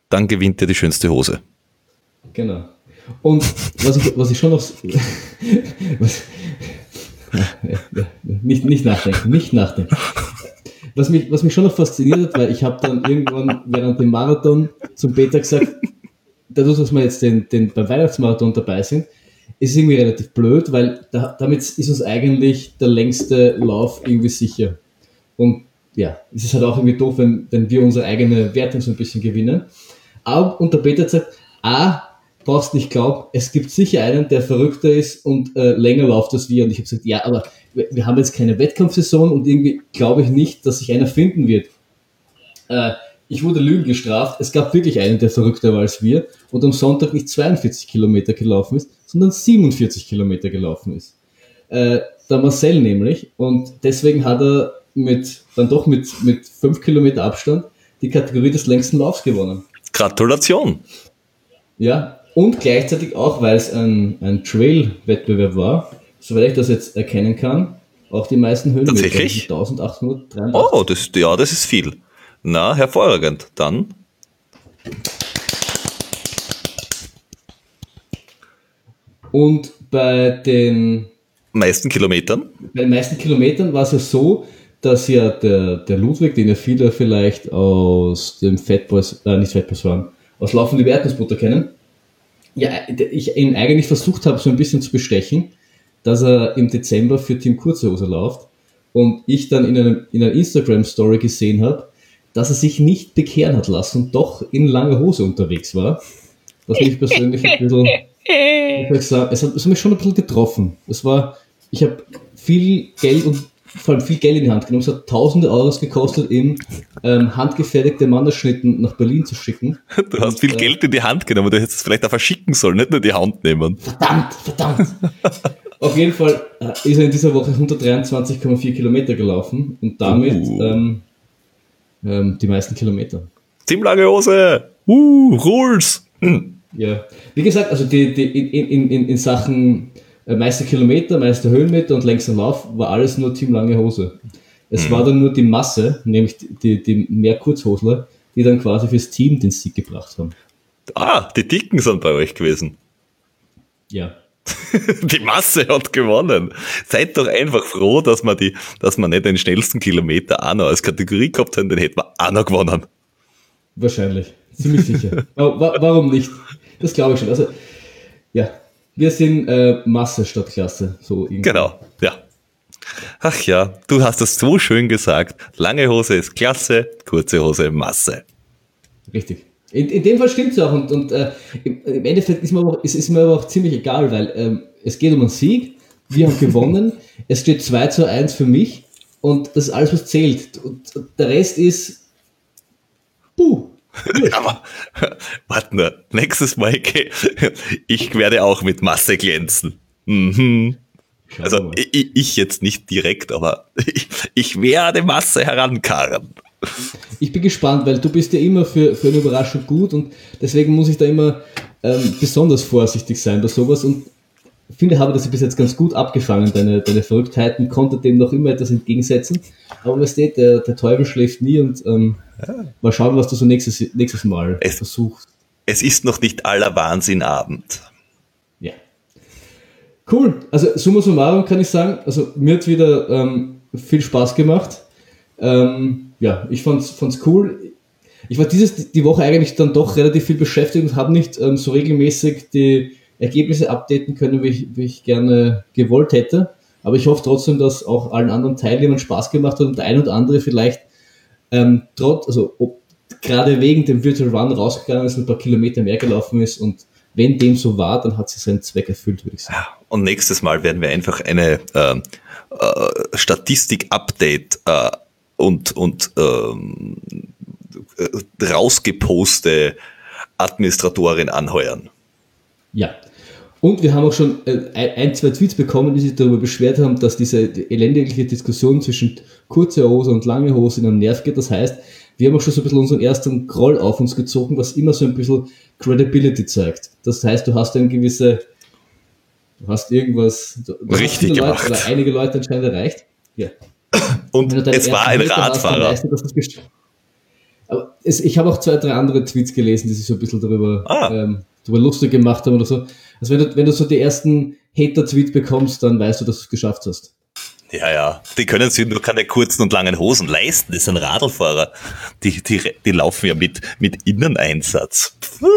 dann gewinnt ihr die schönste Hose. Genau. Und was ich, was ich schon noch. Was, nicht, nicht nachdenken, nicht nachdenken. Was mich, was mich schon noch fasziniert hat, weil ich habe dann irgendwann während dem Marathon zum Peter gesagt, dadurch, dass wir jetzt den, den, beim Weihnachtsmarathon dabei sind, ist irgendwie relativ blöd, weil da, damit ist uns eigentlich der längste Lauf irgendwie sicher. Und ja, es ist halt auch irgendwie doof, wenn, wenn wir unsere eigene Wertung so ein bisschen gewinnen. Aber, und der Peter hat gesagt, A, brauchst nicht glauben, es gibt sicher einen, der verrückter ist und äh, länger läuft als wir. Und ich habe gesagt, ja, aber wir, haben jetzt keine Wettkampfsaison und irgendwie glaube ich nicht, dass sich einer finden wird. Äh, ich wurde Lügen gestraft. Es gab wirklich einen, der verrückter war als wir und am Sonntag nicht 42 Kilometer gelaufen ist, sondern 47 Kilometer gelaufen ist. Äh, der Marcel nämlich. Und deswegen hat er mit, dann doch mit, mit 5 Kilometer Abstand die Kategorie des längsten Laufs gewonnen. Gratulation. Ja, und gleichzeitig auch, weil es ein, ein Trail-Wettbewerb war, soweit ich das jetzt erkennen kann, auch die meisten Höhenmeter. Tatsächlich? 1883. Oh, das, ja, das ist viel. Na, hervorragend. Dann Und bei den, meisten Kilometern. bei den meisten Kilometern war es ja so, dass ja der, der Ludwig, den ja viele vielleicht aus dem Fatboys, äh, nicht Fatboys waren, aus Laufen die Erdnussbutter kennen, ja, ich ihn eigentlich versucht habe, so ein bisschen zu bestechen, dass er im Dezember für Team Kurzhose läuft und ich dann in, einem, in einer Instagram-Story gesehen habe, dass er sich nicht bekehren hat lassen und doch in langer Hose unterwegs war. Was mich persönlich ein bisschen, ich sagen, es hat, es hat mich schon ein bisschen getroffen. Es war, ich habe viel Geld und vor allem viel Geld in die Hand genommen. Es hat tausende Euros gekostet, ihm ähm, handgefertigte Mannerschnitten nach Berlin zu schicken. Du hast viel äh, Geld in die Hand genommen, du hättest es vielleicht auch verschicken sollen, nicht nur die Hand nehmen. Verdammt, verdammt. Auf jeden Fall äh, ist er in dieser Woche 123,4 Kilometer gelaufen und damit Uh. ähm, ähm, die meisten Kilometer. Ziemlich lange Hose. Uh, Rules. Ja. Wie gesagt, also die, die in, in, in, in Sachen meiste Kilometer, meiste Höhenmeter und längster Lauf war alles nur Team Lange Hose. Es war dann nur die Masse, nämlich die, die, die mehr Kurzhosler, die dann quasi fürs Team den Sieg gebracht haben. Ah, die Dicken sind bei euch gewesen. Ja. Die Masse hat gewonnen. Seid doch einfach froh, dass man die, dass man nicht den schnellsten Kilometer auch noch als Kategorie gehabt haben, den hätten wir auch noch gewonnen. Wahrscheinlich. Ziemlich sicher. Wa- wa- Warum nicht? Das glaube ich schon. Also, ja. Wir sind äh, Masse statt Klasse. So irgendwie. Genau, ja. Ach ja, du hast das so schön gesagt. Lange Hose ist klasse, kurze Hose Masse. Richtig. In, in dem Fall stimmt es auch. Und, und äh, im, im Endeffekt ist mir, aber, auch, ist, ist mir aber auch ziemlich egal, weil ähm, es geht um einen Sieg wir haben gewonnen. Es steht 2 zu 1 für mich und das ist alles, was zählt. Und der Rest ist. Aber warte nur, nächstes Mal, okay, ich werde auch mit Masse glänzen. Mhm. Also ich, ich jetzt nicht direkt, aber ich, ich werde Masse herankarren. Ich bin gespannt, weil du bist ja immer für, für eine Überraschung gut und deswegen muss ich da immer ähm, besonders vorsichtig sein bei sowas und finde, habe das bis jetzt ganz gut abgefangen, deine, deine Verrücktheiten, konnte dem noch immer etwas entgegensetzen, aber was steht, der, der Teufel schläft nie und ähm, mal schauen, was du so nächstes, nächstes Mal Es- versuchst. Es ist noch nicht aller Wahnsinn Abend. Ja. Cool. Also summa summarum kann ich sagen, also mir hat wieder ähm, viel Spaß gemacht. Ähm, ja, ich fand's, fand's cool. Ich war dieses die Woche eigentlich dann doch relativ viel beschäftigt und habe nicht ähm, so regelmäßig die Ergebnisse updaten können, wie ich, wie ich gerne gewollt hätte. Aber ich hoffe trotzdem, dass auch allen anderen Teilnehmern Spaß gemacht hat und der ein oder andere vielleicht ähm, trotz, also ob gerade wegen dem Virtual Run rausgegangen ist und ein paar Kilometer mehr gelaufen ist und wenn dem so war, dann hat sie seinen Zweck erfüllt, würde ich sagen. Und nächstes Mal werden wir einfach eine ähm, äh, Statistik-Update äh, und, und ähm, äh, rausgeposte Administratorin anheuern. Ja. Und wir haben auch schon äh, ein, ein, zwei Tweets bekommen, die sich darüber beschwert haben, dass diese elendigliche Diskussion zwischen kurzer Hose und lange Hose in einem Nerv geht. Das heißt, wir haben auch schon so ein bisschen unseren ersten Groll auf uns gezogen, was immer so ein bisschen Credibility zeigt. Das heißt, du hast eine gewisse, du hast irgendwas, du du hast Richtig viele gemacht. Leute, oder einige Leute anscheinend erreicht. Ja. Und es war ein Meter hast, Radfahrer. weißt du, Aber es, ich habe auch zwei, drei andere Tweets gelesen, die sich so ein bisschen darüber, Ah. ähm, darüber lustig gemacht haben oder so. Also wenn du, wenn du so die ersten Hater-Tweets bekommst, dann weißt du, dass du es geschafft hast. Ja, ja. Die können sich nur keine kurzen und langen Hosen leisten. Das sind Radlfahrer. Die, die, die laufen ja mit, mit Inneneinsatz. Puh.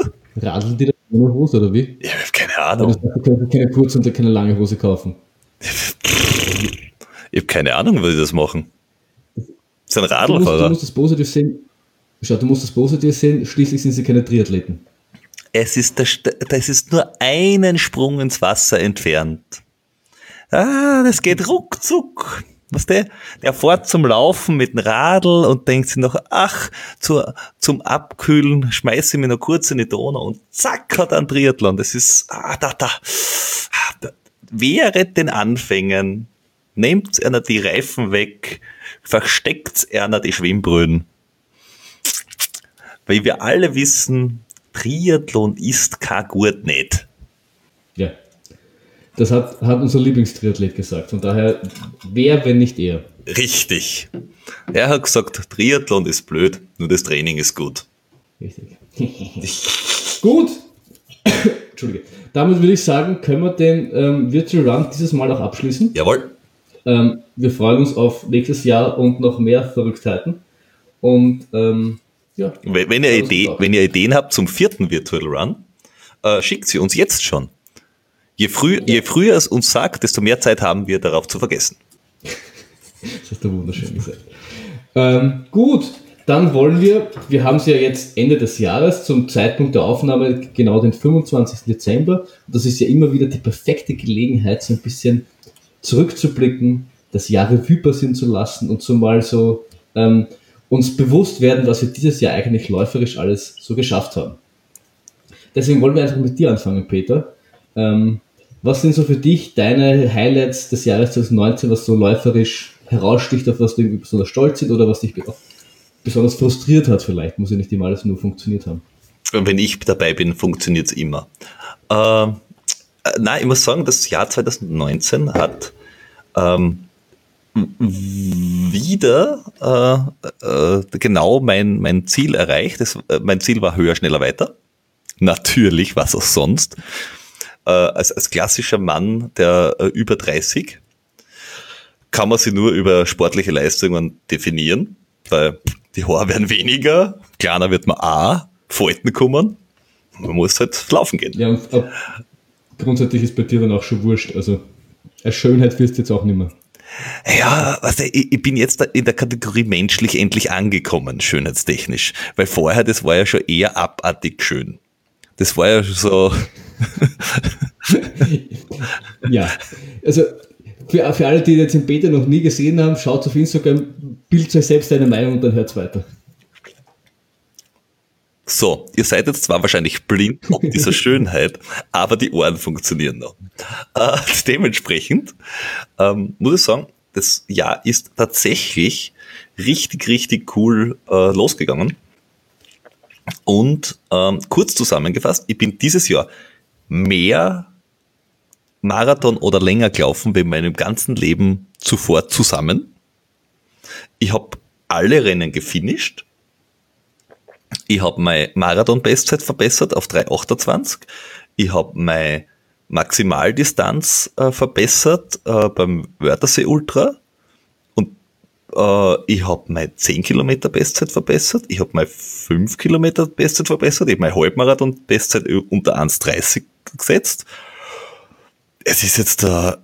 Radeln die da ohne Hose oder wie? Ich habe keine Ahnung. du kannst keine kurze und keine lange Hose kaufen. Ich habe keine Ahnung, wie die das machen. Das sind Du musst, du Radlfahrer. musst das positiv sehen. Schau, du musst das positiv sehen, schließlich sind sie keine Triathleten. Es ist, St- das ist nur einen Sprung ins Wasser entfernt. Ah, das geht ruckzuck. Was der? Der fährt zum Laufen mit dem Radl und denkt sich noch, ach, zur, zum Abkühlen schmeiße ich mich noch kurz in die Donau und zack hat er einen Triathlon. Das ist, ah, da, da. Ah. Wehret den Anfängen, nehmt einer die Reifen weg, versteckt einer die Schwimmbrüden. Weil wir alle wissen, Triathlon ist kein gut nicht. Ja. Das hat, hat unser Lieblingstriathlet gesagt. Von daher, wer, wenn nicht er? Richtig. Er hat gesagt, Triathlon ist blöd, nur das Training ist gut. Richtig. Gut. Entschuldige. Damit würde ich sagen, können wir den ähm, Virtual Run dieses Mal auch abschließen. Jawohl. Ähm, wir freuen uns auf nächstes Jahr und noch mehr Verrücktheiten. Und ähm, ja, Wenn wenn ihr, Ja, Idee, wenn ihr Ideen habt zum vierten Virtual Run, äh, schickt sie uns jetzt schon. Je, früh, je früher es uns sagt, desto mehr Zeit haben wir darauf zu vergessen. das hast du wunderschön gesagt. Ähm, gut, dann wollen wir, wir haben es ja jetzt Ende des Jahres, zum Zeitpunkt der Aufnahme genau den 25. Dezember. Das ist ja immer wieder die perfekte Gelegenheit, so ein bisschen zurückzublicken, das Jahr Revue passieren zu lassen und so mal so ähm, uns bewusst werden, was wir dieses Jahr eigentlich läuferisch alles so geschafft haben. Deswegen wollen wir einfach mit dir anfangen, Peter. Ähm, was sind so für dich deine Highlights des Jahres 2019, was so läuferisch heraussticht, auf was du besonders stolz sind oder was dich be- besonders frustriert hat vielleicht? Muss ja nicht immer alles nur funktioniert haben. Wenn ich dabei bin, funktioniert es immer. Ähm, äh, nein, ich muss sagen, das Jahr 2019 hat ähm, wieder äh, äh, genau mein, mein Ziel erreicht. Das, äh, mein Ziel war höher, schneller, weiter. Natürlich, was auch sonst. Äh, als, als klassischer Mann der äh, über 30 kann man sie nur über sportliche Leistungen definieren, weil die Haare werden weniger, kleiner wird man A, Falten kommen, man muss halt laufen gehen. Ja, und ab, grundsätzlich ist bei dir dann auch schon wurscht. Also, als Schönheit wirst du jetzt auch nicht mehr. Ja, weißt du, ich, bin jetzt in der Kategorie menschlich endlich angekommen, schönheitstechnisch. Weil vorher, das war ja schon eher abartig schön. Das war ja so, ja, also für, für alle, die jetzt den Peter noch nie gesehen haben, schaut auf Instagram, bildet euch selbst eine Meinung und dann hört weiter. So, ihr seid jetzt zwar wahrscheinlich blind ob dieser Schönheit, aber die Ohren funktionieren noch. Äh, dementsprechend ähm, muss ich sagen, das Jahr ist tatsächlich richtig, richtig cool äh, losgegangen. Und ähm, kurz zusammengefasst, ich bin dieses Jahr mehr Marathon oder länger gelaufen wie in meinem ganzen Leben zuvor zusammen. Ich habe alle Rennen gefinisht. Ich habe meine Marathon-Bestzeit verbessert auf 3,28. Ich habe meine Maximaldistanz äh, verbessert äh, beim Wörthersee Ultra. Und äh, ich habe meine 10 Kilometer Bestzeit verbessert. Ich habe meine 5 Kilometer Bestzeit verbessert. Ich habe meine Halbmarathon-Bestzeit unter 1,30 gesetzt. Es ist jetzt da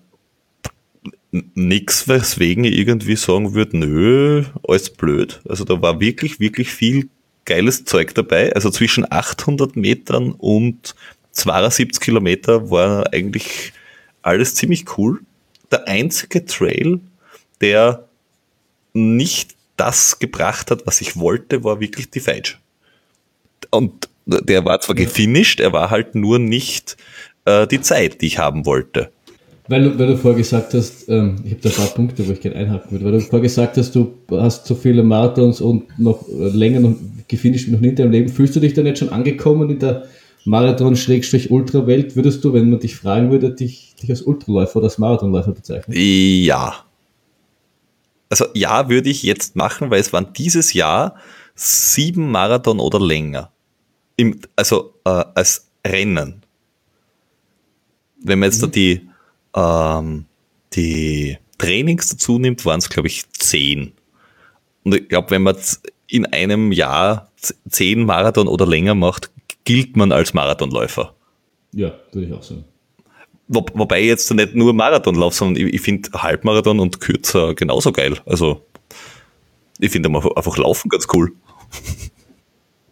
nix, weswegen ich irgendwie sagen würde, nö, alles blöd. Also da war wirklich, wirklich viel geiles Zeug dabei. Also zwischen 800 Metern und 72 Kilometer war eigentlich alles ziemlich cool. Der einzige Trail, der nicht das gebracht hat, was ich wollte, war wirklich die Feige. Und der war zwar gefinisht, er war halt nur nicht äh, die Zeit, die ich haben wollte. Weil du, weil du vorher gesagt hast, ähm, ich habe da ein paar Punkte, wo ich gerne einhaken würde, weil du vorher gesagt hast, du hast so viele Marathons und noch länger noch gefinisht noch nie in deinem Leben. Fühlst du dich dann jetzt schon angekommen in der Marathon-Ultra-Welt? Würdest du, wenn man dich fragen würde, dich, dich als Ultraläufer oder als Marathonläufer bezeichnen? Ja. Also ja, würde ich jetzt machen, weil es waren dieses Jahr sieben Marathon oder länger. Im, also äh, als Rennen. Wenn man jetzt mhm. da die ähm, die Trainings dazu nimmt, waren es, glaube ich, zehn. Und ich glaube, wenn man in einem Jahr zehn Marathon oder länger macht, gilt man als Marathonläufer. Ja, würde ich auch sagen. Wo, wobei jetzt nicht nur Marathonlauf, sondern ich, ich finde Halbmarathon und kürzer genauso geil. Also ich finde einfach Laufen ganz cool.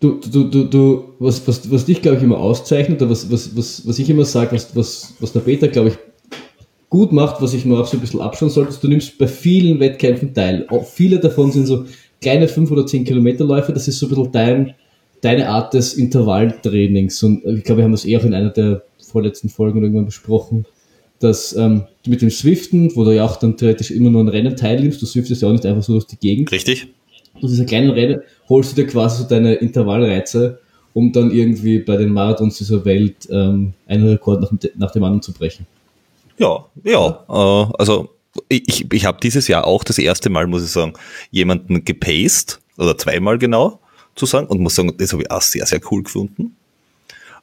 Du, du, du, du, was, was, was dich, glaube ich, immer auszeichnet, oder was, was, was, was ich immer sage, was, was, was der Peter, glaube ich, gut macht, was ich mir auch so ein bisschen abschauen sollte, du nimmst bei vielen Wettkämpfen teil. Auch viele davon sind so kleine 5 oder 10 Kilometerläufe, das ist so ein bisschen dein, deine Art des Intervalltrainings. Und ich glaube, wir haben das eh auch in einer der vorletzten Folgen irgendwann besprochen, dass ähm, mit dem Swiften, wo du ja auch dann theoretisch immer nur ein Rennen teilnimmst, du swiftest ja auch nicht einfach so durch die Gegend. Richtig. Durch diese kleinen Rennen holst du dir quasi so deine Intervallreize, um dann irgendwie bei den Marathons dieser Welt ähm, einen Rekord nach, nach dem anderen zu brechen. Ja, ja. Äh, also ich, ich habe dieses Jahr auch das erste Mal, muss ich sagen, jemanden gepaced, oder zweimal genau zu sagen, und muss sagen, das habe ich auch sehr, sehr cool gefunden.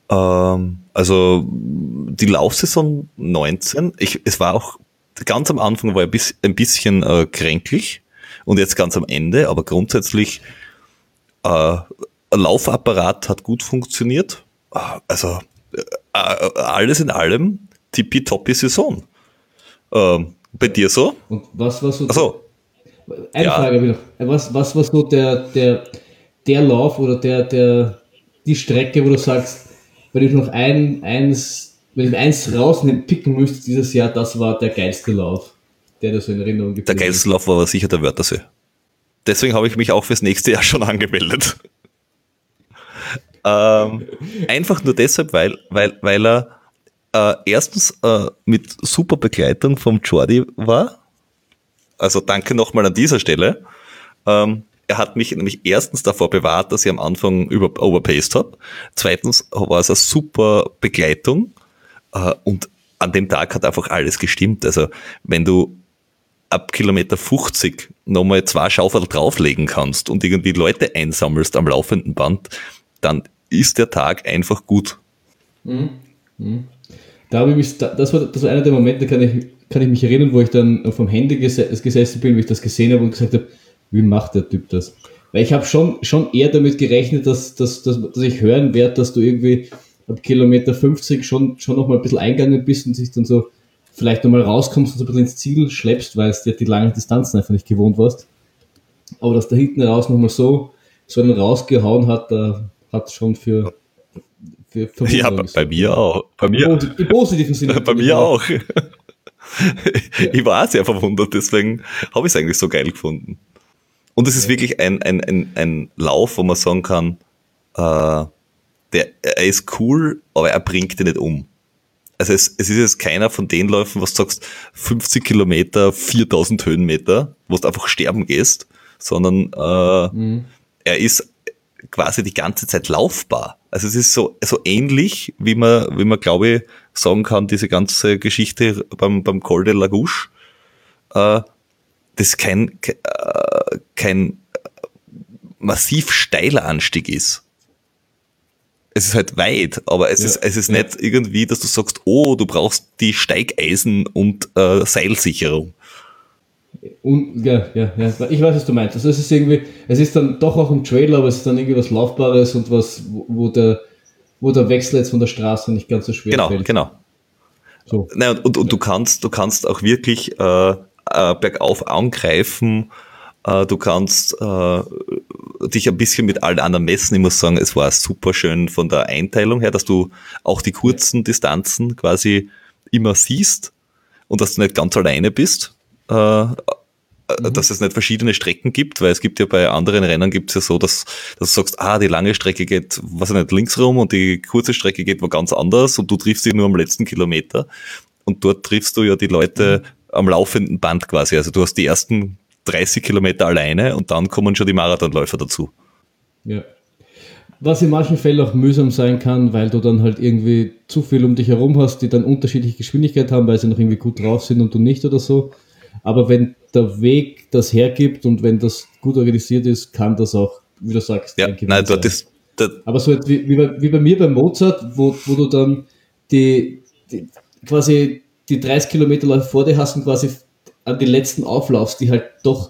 Ähm, also die Laufsaison 19, ich, es war auch ganz am Anfang war ein bisschen, ein bisschen äh, kränklich und jetzt ganz am Ende, aber grundsätzlich äh, Laufapparat hat gut funktioniert. Also äh, alles in allem tippitoppi Saison. Ähm, bei dir so? Und was war so? Achso. Eine ja. Frage wieder. Was, was war so der, der, der Lauf oder der, der, die Strecke, wo du sagst, wenn ich noch ein, eins, wenn ich eins rauspicken müsste dieses Jahr, das war der geilste Lauf, der da so in Erinnerung gibt. Der geilste Lauf war aber sicher der Wörthersee. Deswegen habe ich mich auch fürs nächste Jahr schon angemeldet. ähm, einfach nur deshalb, weil, weil, weil er äh, erstens äh, mit super Begleitung vom Jordi war. Also danke nochmal an dieser Stelle. Ähm, er hat mich nämlich erstens davor bewahrt, dass ich am Anfang über overpaced habe. Zweitens war es eine super Begleitung. Äh, und an dem Tag hat einfach alles gestimmt. Also wenn du ab Kilometer 50 nochmal zwei Schaufel drauflegen kannst und irgendwie Leute einsammelst am laufenden Band, dann ist der Tag einfach gut. Mhm. Mhm da habe ich mich, das war, das war einer der Momente, kann ich, kann ich mich erinnern, wo ich dann vom Handy gesessen bin, wie ich das gesehen habe und gesagt habe, wie macht der Typ das? Weil ich habe schon, schon eher damit gerechnet, dass, dass, dass, dass ich hören werde, dass du irgendwie ab Kilometer 50 schon, schon noch mal ein bisschen eingegangen bist und sich dann so vielleicht nochmal rauskommst und so ein bisschen ins Ziel schleppst, weil es dir die langen Distanzen einfach nicht gewohnt warst. Aber dass da hinten raus nochmal so, so einen rausgehauen hat, da hat schon für für Ja, bei, bei mir auch. Bei mir, Im positiven Sinne. bei mir auch. ich war auch sehr verwundert, deswegen habe ich es eigentlich so geil gefunden. Und es ist wirklich ein, ein, ein, ein Lauf, wo man sagen kann, äh, der, er ist cool, aber er bringt dich nicht um. Also es, es ist jetzt keiner von den Läufen, was du sagst, 50 Kilometer, 4000 Höhenmeter, wo du einfach sterben gehst, sondern äh, er ist quasi die ganze Zeit laufbar. Also es ist so, so ähnlich, wie man, wie man glaube ich sagen kann, diese ganze Geschichte beim, beim Col de la Gouche, äh, das kein, ke- äh, kein massiv steiler Anstieg ist. Es ist halt weit, aber es Ja, ist, es ist ja. nicht irgendwie, dass du sagst, oh, du brauchst die Steigeisen und äh, Seilsicherung. Und, ja, ja, ja, ich weiß, was du meinst. Also es ist irgendwie, es ist dann doch auch ein Trailer, aber es ist dann irgendwie was Laufbares und was, wo, wo der, wo der Wechsel jetzt von der Straße nicht ganz so schwer Genau, fällt. genau. So. Nein, und, und, und du kannst, du kannst auch wirklich äh, äh, bergauf angreifen. Äh, du kannst äh, dich ein bisschen mit allen anderen messen. Ich muss sagen, es war super schön von der Einteilung her, dass du auch die kurzen Distanzen quasi immer siehst und dass du nicht ganz alleine bist. Äh, äh, dass es nicht verschiedene Strecken gibt, weil es gibt ja bei anderen Rennen gibt es ja so, dass, dass du sagst, ah, die lange Strecke geht, was ich nicht, links rum und die kurze Strecke geht wo ganz anders und du triffst sie nur am letzten Kilometer und dort triffst du ja die Leute am laufenden Band quasi. Also du hast die ersten 30 Kilometer alleine und dann kommen schon die Marathonläufer dazu. Ja. Was in manchen Fällen auch mühsam sein kann, weil du dann halt irgendwie zu viel um dich herum hast, die dann unterschiedliche Geschwindigkeit haben, weil sie noch irgendwie gut drauf sind und du nicht oder so. Aber wenn der Weg das hergibt und wenn das gut organisiert ist, kann das auch, wie du sagst, Ja, nein, dort ist, Aber so wie, wie, bei, wie bei mir bei Mozart, wo, wo du dann die, die quasi die 30 Kilometer vor dir hast und quasi an die letzten auflaufst, die halt doch,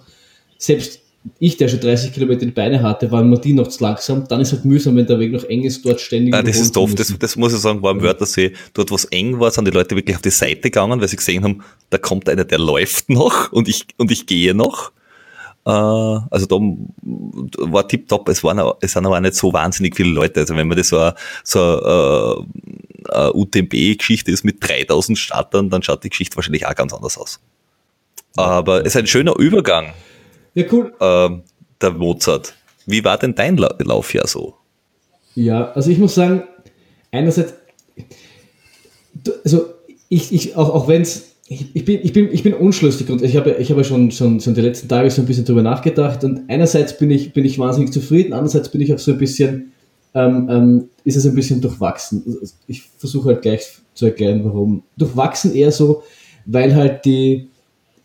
selbst ich, der schon 30 Kilometer in die Beine hatte, waren mir die noch zu langsam. Dann ist halt mühsam, wenn der Weg noch eng ist, dort ständig Nein, das ist doof. Das, das muss ich sagen, war im Wörthersee. Dort, wo es eng war, sind die Leute wirklich auf die Seite gegangen, weil sie gesehen haben, da kommt einer, der läuft noch und ich, und ich gehe noch. Äh, also da war tipptopp. Es waren, es sind aber auch nicht so wahnsinnig viele Leute. Also wenn man das so, eine- so eine, äh, eine UTMB-Geschichte ist mit 3000 Startern, dann schaut die Geschichte wahrscheinlich auch ganz anders aus. Aber es ist ein schöner Übergang, Ja, cool. ähm, der Mozart. Wie war denn dein La Laufjahr so? Ja, also ich muss sagen, einerseits, also ich, ich auch, auch wenn es, ich, ich, bin, ich, bin, ich bin unschlüssig und ich habe, ich habe schon, schon, schon die letzten Tage so ein bisschen drüber nachgedacht und einerseits bin ich, bin ich wahnsinnig zufrieden, andererseits bin ich auch so ein bisschen, ähm, ähm, ist es ein bisschen durchwachsen. Also Ich versuche halt gleich zu erklären, warum. Durchwachsen eher so, weil halt die,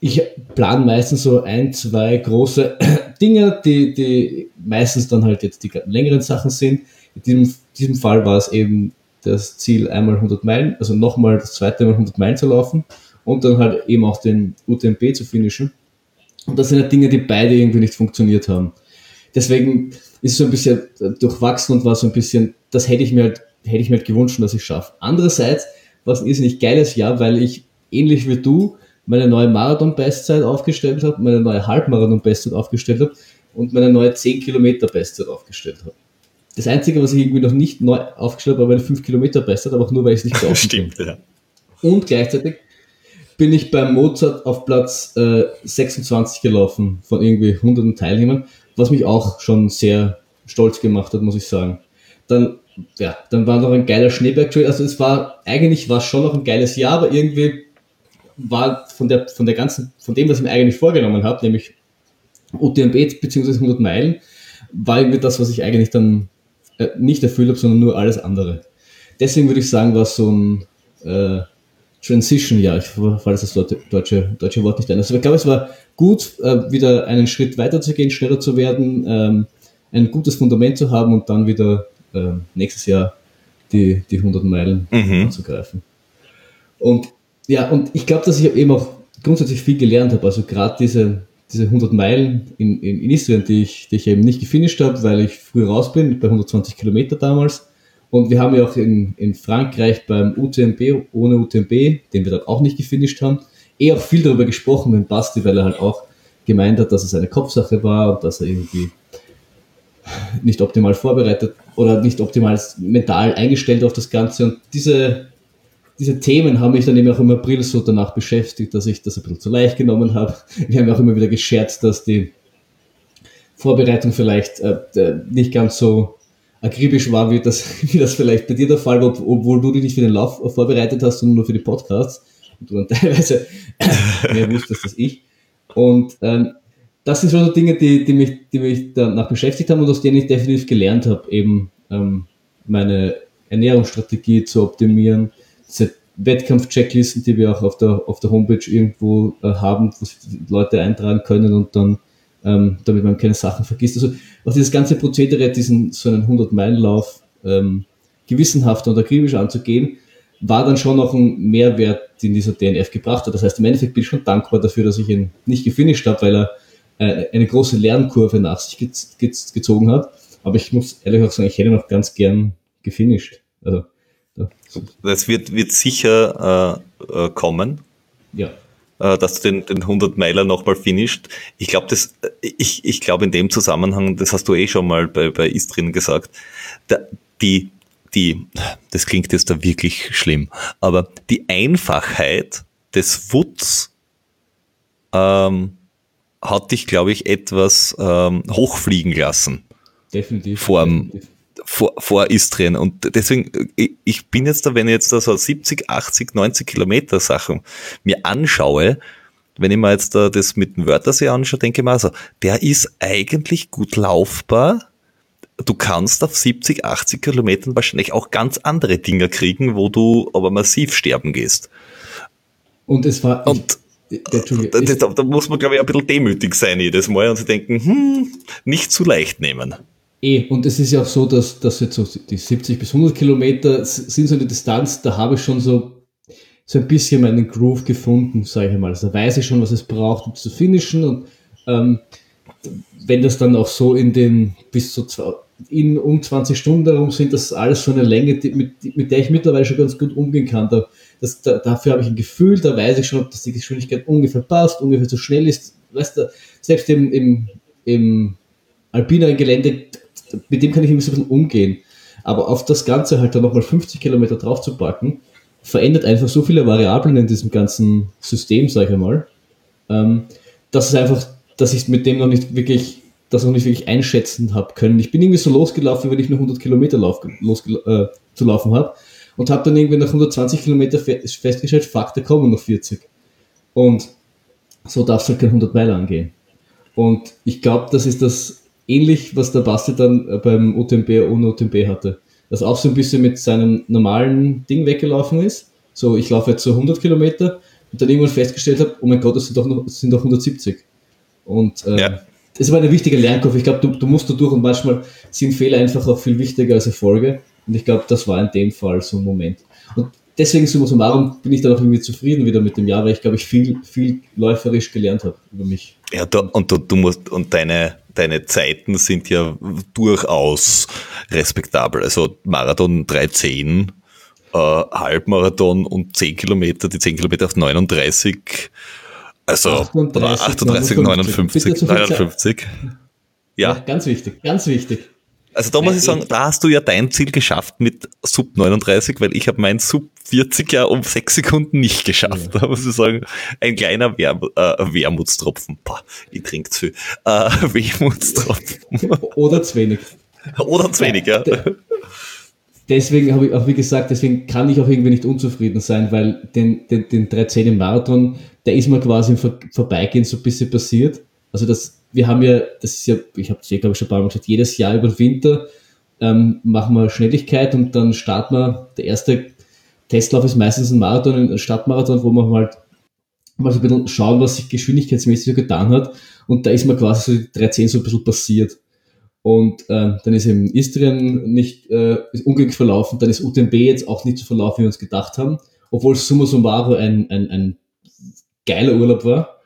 ich plane meistens so ein, zwei große Dinge, die, die meistens dann halt jetzt die längeren Sachen sind. In diesem, diesem Fall war es eben das Ziel, einmal 100 Meilen, also nochmal das zweite Mal 100 Meilen zu laufen und dann halt eben auch den UTMB zu finishen. Und das sind halt Dinge, die beide irgendwie nicht funktioniert haben. Deswegen ist es so ein bisschen durchwachsen und war so ein bisschen, das hätte ich mir halt, hätte ich mir halt gewünscht, dass ich schaffe. Andererseits war es ein irrsinnig geiles Jahr, weil ich ähnlich wie du meine neue Marathon-Bestzeit aufgestellt habe, meine neue Halbmarathon-Bestzeit aufgestellt habe und meine neue 10 Kilometer Bestzeit aufgestellt habe. Das Einzige, was ich irgendwie noch nicht neu aufgestellt habe, war meine 5 Kilometer Bestzeit, aber auch nur, weil ich es nicht laufen konnte. ja. Und gleichzeitig bin ich beim Mozart auf Platz äh, 26 gelaufen von irgendwie hunderten Teilnehmern, was mich auch schon sehr stolz gemacht hat, muss ich sagen. Dann, ja, dann war noch ein geiler Schneeberg-Trail. Also es war, eigentlich war es schon noch ein geiles Jahr, aber irgendwie war von der, von der ganzen, von dem, was ich mir eigentlich vorgenommen habe, nämlich UTMB bzw. 100 Meilen, war irgendwie das, was ich eigentlich dann äh, nicht erfüllt habe, sondern nur alles andere. Deswegen würde ich sagen, war so ein äh, Transition-Jahr. Ich falle das deutsche, deutsche, deutsche Wort nicht ein. Also ich glaube, es war gut, äh, wieder einen Schritt weiter zu gehen, schneller zu werden, ähm, ein gutes Fundament zu haben und dann wieder ähm, nächstes Jahr die, die 100 Meilen Mhm. anzugreifen. Und ja, und ich glaube, dass ich eben auch grundsätzlich viel gelernt habe. Also gerade diese, diese 100 Meilen in, in, in Istrien, die ich, die ich eben nicht gefinisht habe, weil ich früh raus bin, bei 120 Kilometer damals. Und wir haben ja auch in, in Frankreich beim UTMB, ohne UTMB, den wir dann auch nicht gefinisht haben, eh auch viel darüber gesprochen mit Basti, weil er halt auch gemeint hat, dass es eine Kopfsache war und dass er irgendwie nicht optimal vorbereitet oder nicht optimal mental eingestellt auf das Ganze. Und diese, diese Themen haben mich dann eben auch im April so danach beschäftigt, dass ich das ein bisschen zu leicht genommen habe. Wir haben auch immer wieder gescherzt, dass die Vorbereitung vielleicht äh, nicht ganz so akribisch war, wie das, wie das vielleicht bei dir der Fall war, obwohl du dich nicht für den Lauf vorbereitet hast, sondern nur für die Podcasts und du dann teilweise mehr wusstest als ich. Und ähm, das sind so Dinge, die, die, mich, die mich danach beschäftigt haben und aus denen ich definitiv gelernt habe, eben ähm, meine Ernährungsstrategie zu optimieren, diese Wettkampf-Checklisten, die wir auch auf der, auf der Homepage irgendwo äh, haben, wo sich Leute eintragen können und dann, ähm, damit man keine Sachen vergisst. Also auch dieses ganze Prozedere, diesen so einen 100-Meilen-Lauf ähm, gewissenhaft und akribisch anzugehen, war dann schon noch ein Mehrwert, den dieser DNF gebracht hat. Das heißt, im Endeffekt bin ich schon dankbar dafür, dass ich ihn nicht gefinisht habe, weil er äh, eine große Lernkurve nach sich gez gez gezogen hat. Aber ich muss ehrlich auch sagen, ich hätte noch ganz gern gefinisht. Also. Das wird, wird sicher äh, äh, kommen. Ja. Äh, dass du den, den 100 Meiler nochmal finisht. Ich glaube, das, ich, ich glaube in dem Zusammenhang, das hast du eh schon mal bei, bei Istrin gesagt, da, die, die, das klingt jetzt da wirklich schlimm, aber die Einfachheit des Wutz ähm, hat dich, glaube ich, etwas ähm, hochfliegen lassen. Definitiv. Vor, definitiv. Vor, vor Istrien. Und deswegen, ich bin jetzt da, wenn ich jetzt da so 70, 80, 90 Kilometer Sachen mir anschaue, wenn ich mir jetzt da das mit dem Wörthersee anschaue, denke ich mir also, der ist eigentlich gut laufbar. Du kannst auf 70, 80 Kilometern wahrscheinlich auch ganz andere Dinger kriegen, wo du aber massiv sterben gehst. Und es war, und da, da, da, muss man, glaube ich, ein bisschen demütig sein jedes Mal und sich denken, hm, nicht zu leicht nehmen. Eh, und es ist ja auch so, dass, dass jetzt so die 70 bis 100 Kilometer sind so eine Distanz, da habe ich schon so, so ein bisschen meinen Groove gefunden, sage ich mal. Also da weiß ich schon, was es braucht, um zu finishen und ähm, wenn das dann auch so in den bis zu zwei, in um 20 Stunden darum sind, das ist alles so eine Länge, die, mit, mit der ich mittlerweile schon ganz gut umgehen kann. Da, das, da, dafür habe ich ein Gefühl, da weiß ich schon, dass die Geschwindigkeit ungefähr passt, ungefähr so schnell ist. Weißt du, selbst im, im, im alpineren Gelände, mit dem kann ich ein bisschen umgehen. Aber auf das Ganze halt dann nochmal 50 Kilometer drauf zu packen, verändert einfach so viele Variablen in diesem ganzen System, sage ich einmal, ähm, dass es einfach, dass ich mit dem noch nicht wirklich, das noch nicht wirklich einschätzen habe können. Ich bin irgendwie so losgelaufen, wenn ich nur 100 Kilometer lauf, äh, zu laufen habe und habe dann irgendwie nach 120 Kilometer festgestellt, fuck, da kommen noch 40. Und so darf es halt kein 100 Meilen angehen. Und ich glaube, das ist das ähnlich, was der Basti dann äh, beim UTMB ohne UTMB hatte. Das auch so ein bisschen mit seinem normalen Ding weggelaufen ist. So, ich laufe jetzt so 100 Kilometer und dann irgendwann festgestellt habe, oh mein Gott, das sind doch, noch, das sind doch 170. Und äh, ja. das war eine wichtige Lernkurve. Ich glaube, du, du musst da durch und manchmal sind Fehler einfach auch viel wichtiger als Erfolge. Und ich glaube, das war in dem Fall so ein Moment. Deswegen, summa summarum, bin ich dann auch irgendwie zufrieden wieder mit dem Jahr, weil ich glaube, ich viel, viel läuferisch gelernt habe über mich. Ja, da, und du, du musst, und deine, deine Zeiten sind ja durchaus respektabel. Also Marathon 310, äh, Halbmarathon und 10 Kilometer, die 10 Kilometer auf 39, also 38, 38 59, 59. 59. Ja. ja. Ganz wichtig, ganz wichtig. Also da muss ich sagen, da hast du ja dein Ziel geschafft mit Sub 39, weil ich habe mein Sub 40 ja um sechs Sekunden nicht geschafft. Ja. Da muss ich sagen, ein kleiner Werm äh, Wermutstropfen. Boah, ich trinke zu viel. Äh, Wermutstropfen. Oder zu wenig. Oder zu wenig, ja. Deswegen habe ich auch, wie gesagt, deswegen kann ich auch irgendwie nicht unzufrieden sein, weil den, den, den 310 im Marathon, der ist mir quasi im Vorbeigehen so ein bisschen passiert. Also das wir haben ja, das ist ja, ich habe es ja, glaube ich, schon ein paar Mal gesagt, jedes Jahr über den Winter ähm, machen wir Schnelligkeit und dann starten wir, der erste Testlauf ist meistens ein Marathon, ein Stadtmarathon, wo man halt mal so ein bisschen schauen, was sich geschwindigkeitsmäßig so getan hat. Und da ist mir quasi so die 310 so ein bisschen passiert. Und äh, dann ist eben Istrien nicht äh, ist unglücklich verlaufen, dann ist UTMB jetzt auch nicht so verlaufen, wie wir uns gedacht haben, obwohl summa summarum ein, ein, ein geiler Urlaub war.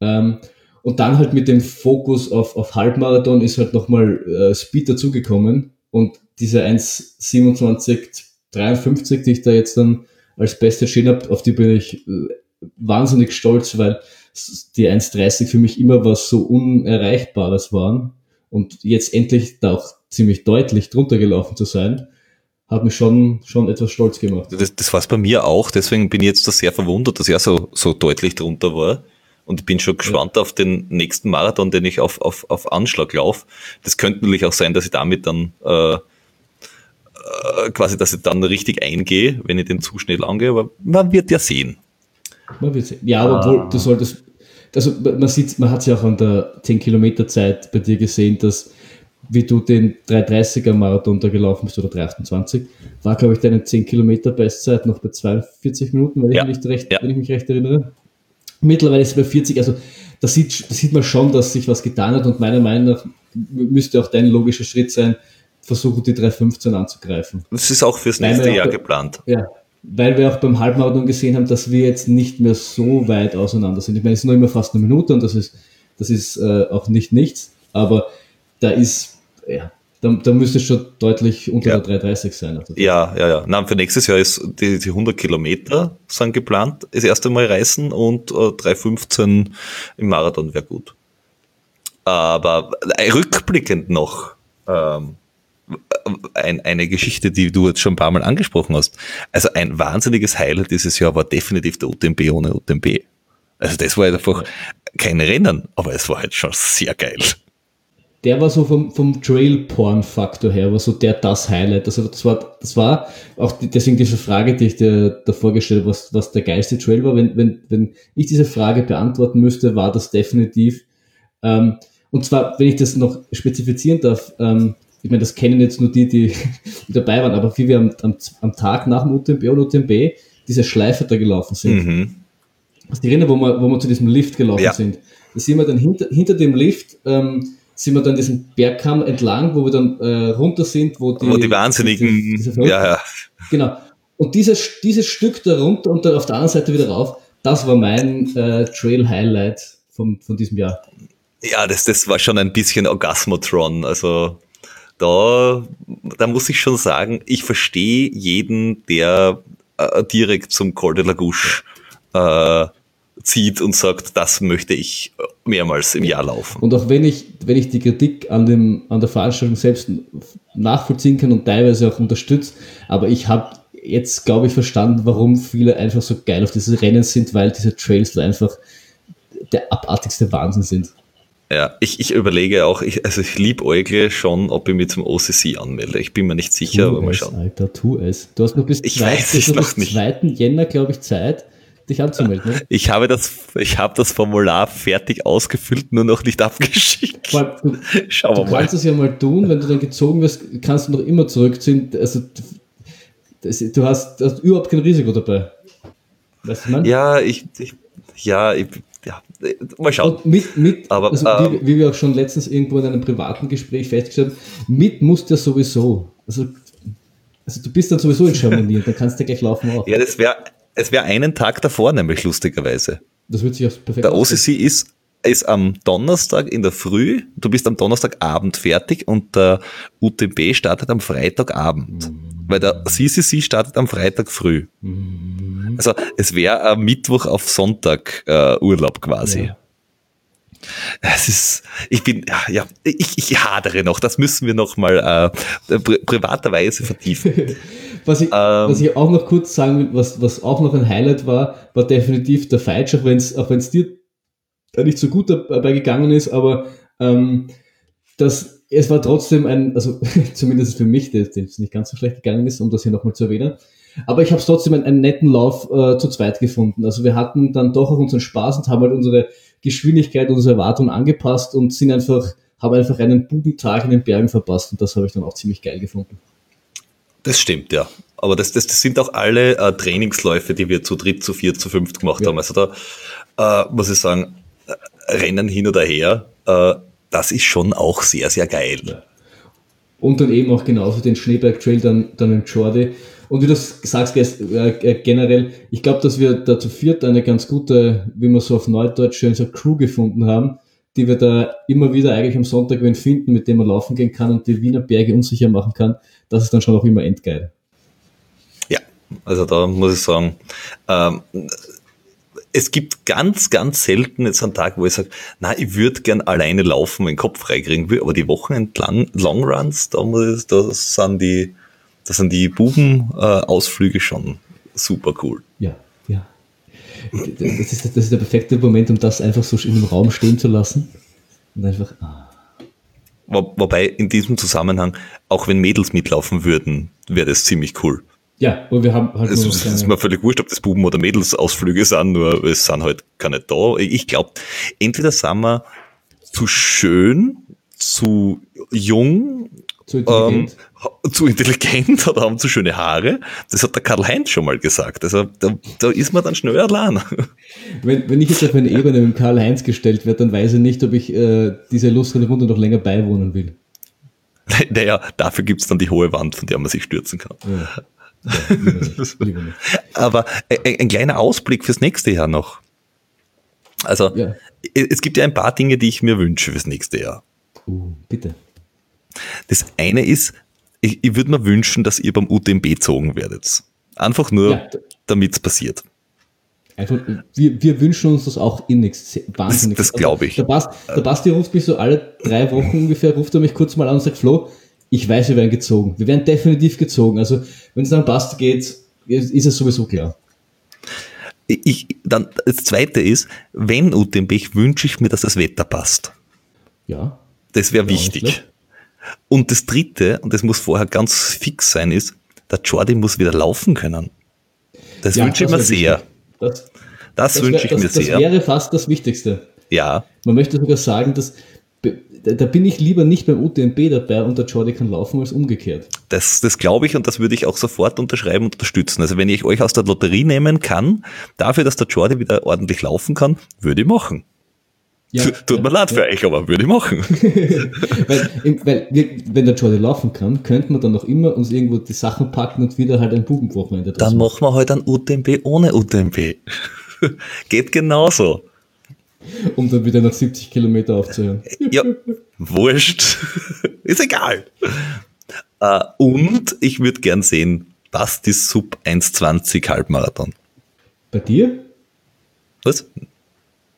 Ähm, und dann halt mit dem Fokus auf, auf Halbmarathon ist halt nochmal äh, Speed dazugekommen. Und diese 1,27,53, die ich da jetzt dann als beste erschienen habe, auf die bin ich äh, wahnsinnig stolz, weil die 1,30 für mich immer was so Unerreichbares waren. Und jetzt endlich da auch ziemlich deutlich drunter gelaufen zu sein, hat mich schon, schon etwas stolz gemacht. Das, das war es bei mir auch, deswegen bin ich jetzt da sehr verwundert, dass er so, so deutlich drunter war. Und bin schon gespannt ja. auf den nächsten Marathon, den ich auf, auf, auf Anschlag laufe. Das könnte natürlich auch sein, dass ich damit dann äh, äh, quasi, dass ich dann richtig eingehe, wenn ich den zu schnell angehe, aber man wird ja sehen. Man wird sehen. Ja, aber ah. du solltest, also man sieht, man hat es ja auch an der 10 Kilometer Zeit bei dir gesehen, dass wie du den 330er Marathon da gelaufen bist oder 328, war glaube ich deine 10 Kilometer Bestzeit noch bei 42 Minuten, wenn, ja. ich, mich recht, ja. wenn ich mich recht erinnere. Mittlerweile ist es bei 40, also da sieht, da sieht man schon, dass sich was getan hat und meiner Meinung nach müsste auch dein logischer Schritt sein, versuchen die 315 anzugreifen. Das ist auch fürs nächste Jahr geplant. Ja, weil wir auch beim Halbmarathon gesehen haben, dass wir jetzt nicht mehr so weit auseinander sind. Ich meine, es ist noch immer fast eine Minute und das ist, das ist äh, auch nicht nichts, aber da ist, ja, da, da müsste es schon deutlich unter ja. der 330 sein. Also ja, ja, ja. Na, für nächstes Jahr ist die, die 100 Kilometer sind geplant, das erste Mal reißen und äh, 315 im Marathon wäre gut. Aber äh, rückblickend noch, ähm, ein, eine Geschichte, die du jetzt schon ein paar Mal angesprochen hast. Also ein wahnsinniges Highlight dieses Jahr war definitiv der UTMB ohne UTMB. Also das war halt einfach kein Rennen, aber es war halt schon sehr geil. Der war so vom, vom Trail-Porn-Faktor her, war so der das Highlight. Also das war, das war auch die, deswegen diese Frage, die ich dir davor gestellt habe, was, was der geilste Trail war. Wenn, wenn, wenn ich diese Frage beantworten müsste, war das definitiv. Ähm, und zwar, wenn ich das noch spezifizieren darf, ähm, ich meine, das kennen jetzt nur die, die dabei waren, aber wie wir am, am, am Tag nach dem UTMB und UTMB diese Schleife da gelaufen sind. Mhm. Also die erinnern, wo wir, wo wir zu diesem Lift gelaufen ja. sind. Da sind wir dann hinter, hinter dem Lift, ähm, sind wir dann diesen Bergkamm entlang, wo wir dann äh, runter sind, wo die, wo die Wahnsinnigen, diese, diese ja, ja. Genau. Und dieses, dieses Stück da runter und dann auf der anderen Seite wieder rauf, das war mein äh, Trail-Highlight von, von diesem Jahr. Ja, das, das war schon ein bisschen Orgasmotron. Also da, da muss ich schon sagen, ich verstehe jeden, der äh, direkt zum Col de la Gouche äh, zieht und sagt, das möchte ich mehrmals im Jahr laufen. Und auch wenn ich, wenn ich die Kritik an, dem, an der Veranstaltung selbst nachvollziehen kann und teilweise auch unterstütze, aber ich habe jetzt, glaube ich, verstanden, warum viele einfach so geil auf diese Rennen sind, weil diese Trails einfach der abartigste Wahnsinn sind. Ja, ich, ich überlege auch, ich, also ich liebäugle schon, ob ich mich zum OCC anmelde. Ich bin mir nicht sicher, tu aber mal schauen. Alter, tu es. Du hast noch bis, ich zwei, weiß bis noch bis 2. Jänner, glaube ich, Zeit, dich anzumelden. Ne? Ich habe das, ich habe das Formular fertig ausgefüllt, nur noch nicht abgeschickt. Du, Schauen wir mal. Du kannst es ja mal tun, wenn du dann gezogen wirst, kannst du noch immer zurückziehen. Also, das, du, hast, hast überhaupt kein Risiko dabei. Weißt du, man? Ja, ich, ich ja, ich, ja, mal schauen. Und mit, mit Aber, also ähm, wie, wie, wir auch schon letztens irgendwo in einem privaten Gespräch festgestellt haben, mit musst du ja sowieso. Also, also du bist dann sowieso in Chamonix, dann kannst du gleich laufen auch. Ja, das wäre es wäre einen Tag davor, nämlich lustigerweise. Das wird sich auch perfekt Der OCC ist, ist am Donnerstag in der Früh, du bist am Donnerstagabend fertig und der UTB startet am Freitagabend. Mhm. Weil der CCC startet am Freitag früh. Mhm. Also es wäre Mittwoch auf Sonntag äh, Urlaub quasi. Ja. Es ist, ich bin, ja, ich, ich hadere noch, das müssen wir noch mal äh, pri privaterweise vertiefen. was, ich, ähm, was ich auch noch kurz sagen will, was, was auch noch ein Highlight war, war definitiv der Feitsch, auch wenn es auch wenn's dir da nicht so gut dabei gegangen ist, aber ähm, das, es war trotzdem ein, also zumindest für mich, der es nicht ganz so schlecht gegangen ist, um das hier nochmal zu erwähnen, aber ich habe trotzdem einen, einen, netten Lauf äh, zu zweit gefunden. Also wir hatten dann doch auch unseren Spaß und haben halt unsere Geschwindigkeit, unsere Erwartungen angepasst und sind einfach, haben einfach einen Bubentag in den Bergen verpasst und das habe ich dann auch ziemlich geil gefunden. Das stimmt, ja. Aber das, das, das sind auch alle äh, Trainingsläufe, die wir zu dritt, zu viert, zu fünft gemacht ja. haben. Also da äh, muss ich sagen, äh, Rennen hin oder her, äh, das ist schon auch sehr, sehr geil. Ja. Und dann eben auch genauso den Schneeberg Trail dann, dann im Jordi. Und wie du sagst, äh, generell, ich glaube, dass wir da zu viert eine ganz gute, wie man so auf Neudeutsch schön sagt, Crew gefunden haben, die wir da immer wieder eigentlich am Sonntag wenn finden, mit dem man laufen gehen kann und die Wiener Berge unsicher machen kann. Das ist dann schon auch immer endgeil. Ja, also da muss ich sagen, ähm, es gibt ganz, ganz selten jetzt einen Tag, wo ich sage, na, ich würde gern alleine laufen, meinen Kopf freikriegen will, aber die Wochenend-Long Longruns, da, muss, da sind die, da sind die Buben-Ausflüge schon super cool. Ja, ja. Das ist, das ist der perfekte Moment, um das einfach so in einem Raum stehen zu lassen. Und einfach, ah. Wo, wobei in diesem Zusammenhang, auch wenn Mädels mitlaufen würden, wäre das ziemlich cool. Ja, und wir haben halt Es ist, ist mir völlig wurscht, ob das Buben- oder Mädelsausflüge sind, nur es sind halt keine da. Ich glaube, entweder sind wir zu schön, zu jung, zu ähm, intelligent. ha- zu intelligent oder haben zu schöne Haare. Das hat der Karl-Heinz schon mal gesagt. Also da, da ist man dann schnell allein. Wenn, wenn ich jetzt auf eine Ebene mit Karl-Heinz gestellt werde, dann weiß ich nicht, ob ich äh, dieser illustren Runde noch länger beiwohnen will. naja, dafür gibt's dann die hohe Wand, von der man sich stürzen kann. Ja. Ja, lieber nicht, lieber nicht. Aber ein, ein kleiner Ausblick fürs nächste Jahr noch. Also, Ja. es gibt ja ein paar Dinge, die ich mir wünsche fürs nächste Jahr. Uh, bitte. Das eine ist, ich, ich würde mir wünschen, dass ihr beim UTMB gezogen werdet. Einfach nur, Ja. damit's passiert. Einfach, wir, wir wünschen uns das auch innigst. Wahnsinnig. Das- das glaub ich. Der, Bast, der Basti ruft mich so alle drei Wochen ungefähr, ruft er mich kurz mal an und sagt, Flo, ich weiß, wir werden gezogen. Wir werden definitiv gezogen. Also, wenn es nach dem Basti geht, ist ist es sowieso klar. Ich, dann, das zweite ist, wenn UTMB, ich wünsche ich mir, dass das Wetter passt. Ja. Das wäre wichtig. Und das dritte, und das muss vorher ganz fix sein, ist, der Jordi muss wieder laufen können. Das ja, wünsche ich das mir sehr. Das, Das, das, wünsche ich das, mir das sehr. wäre fast das Wichtigste. ja, Man möchte sogar sagen, dass da da bin ich lieber nicht beim UTMB dabei und der Jordi kann laufen als umgekehrt. das, das glaube ich und das würde ich auch sofort unterschreiben und unterstützen. Also wenn ich euch aus der Lotterie nehmen kann, dafür, dass der Jordi wieder ordentlich laufen kann, würde ich machen. Ja, Tut mir leid für euch, aber würde ich machen. Weil, weil wir, wenn der Jordi laufen kann, könnte man dann noch immer uns irgendwo die Sachen packen und wieder halt ein Bubenwochenende Dann machen. wir halt ein UTMB ohne UTMB. Geht genauso. um dann wieder nach 70 Kilometer aufzuhören. Ja, wurscht. Ist egal. Äh, und ich würde gern sehen, Basti Sub 1,20 Halbmarathon. Bei dir? Was?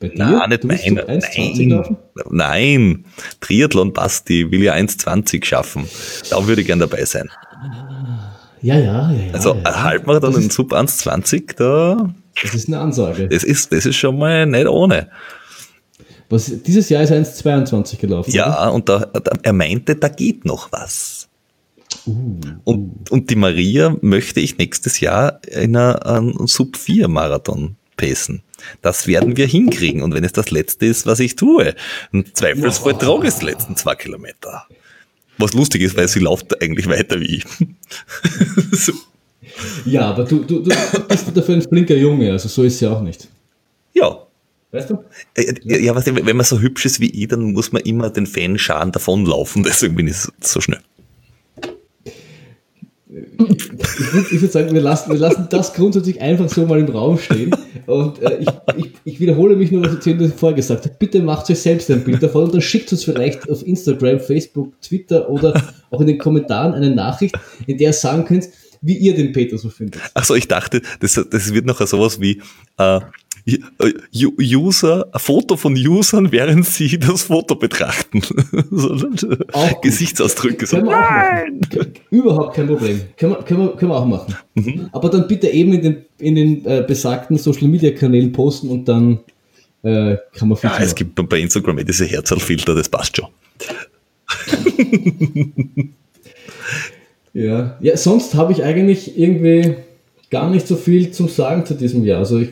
Bei dir? Nein, nicht 1,20 Nein. Nein. Triathlon Basti will ja 1,20 schaffen. Da würde ich gern dabei sein. Ja, ja, ja. ja Also ja, ja. Halbmarathon in Sub 1,20, da, das ist eine Ansage. das ist, das ist schon mal nicht ohne. Was, dieses Jahr ist er 1,22 gelaufen. oder? Ja, und da, da, er meinte, da geht noch was. Uh, Und, und die Maria möchte ich nächstes Jahr in einer, einen Sub 4 Marathon pacen. Das werden wir hinkriegen. Und wenn es das letzte ist, was ich tue, im Zweifelsfall trage ich es die letzten zwei Kilometer. Was lustig ist, weil sie läuft eigentlich weiter wie ich. so. Ja, aber du, du, du bist dafür ein flinker Junge, also so ist ja auch nicht. Ja. Weißt du? Äh, Ja, weißt du, wenn man so hübsch ist wie ich, dann muss man immer den Fanscharen davonlaufen. Deswegen bin ich so schnell. Ich würde würd sagen, wir lassen, wir lassen das grundsätzlich einfach so mal im Raum stehen. Und äh, ich, ich, ich wiederhole mich nur, was ich zu vorher gesagt habe. Bitte macht euch selbst ein Bild davon und dann schickt uns vielleicht auf Instagram, Facebook, Twitter oder auch in den Kommentaren eine Nachricht, in der ihr sagen könnt, wie ihr den Peter so findet. Ach so, ich dachte, das, das wird noch sowas wie äh, User, ein Foto von Usern, während sie das Foto betrachten. gut. Gesichtsausdrücke. So. K- Überhaupt kein Problem. Können wir, können wir, können wir auch machen. Mhm. Aber dann bitte eben in den, in den äh, besagten Social Media Kanälen posten und dann äh, kann man viel Ja, es gibt bei Instagram eh diese Herzalfilter, das passt schon. Ja, ja sonst habe ich eigentlich irgendwie gar nicht so viel zum Sagen zu diesem Jahr. Also ich,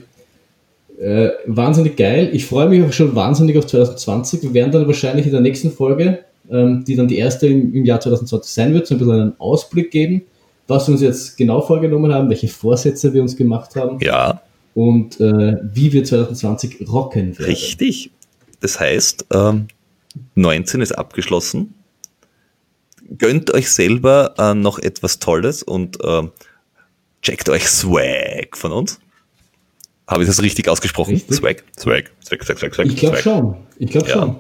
äh, wahnsinnig geil. Ich freue mich auch schon wahnsinnig auf 2020. Wir werden dann wahrscheinlich in der nächsten Folge, ähm, die dann die erste im, im Jahr 2020 sein wird, so ein bisschen einen Ausblick geben, was wir uns jetzt genau vorgenommen haben, welche Vorsätze wir uns gemacht haben Ja, und äh, wie wir 2020 rocken werden. richtig. Das heißt, ähm, 19 ist abgeschlossen. Gönnt euch selber äh, noch etwas Tolles und ähm, checkt euch Swag von uns. Habe ich das richtig ausgesprochen? Richtig. Swag, Swag, Swag, Swag, Swag, Swag. Ich glaube schon. Ich glaube Ja. schon.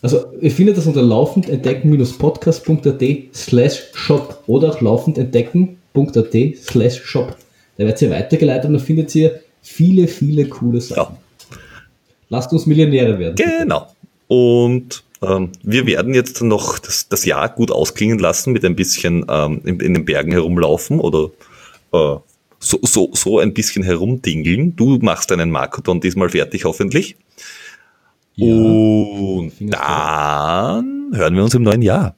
Also ihr findet das unter laufendentdecken-podcast.at slash shop oder auch laufendentdecken.at slash shop. Da werdet ihr weitergeleitet und dann findet ihr viele, viele coole Sachen. Ja. Lasst uns Millionäre werden. Genau. Und ähm, wir werden jetzt noch das, das Jahr gut ausklingen lassen mit ein bisschen ähm, in, in den Bergen herumlaufen oder äh, so, so, so ein bisschen herumdingeln. Du machst deinen Markoton diesmal fertig, hoffentlich. Ja. Und dann hören wir uns im neuen Jahr.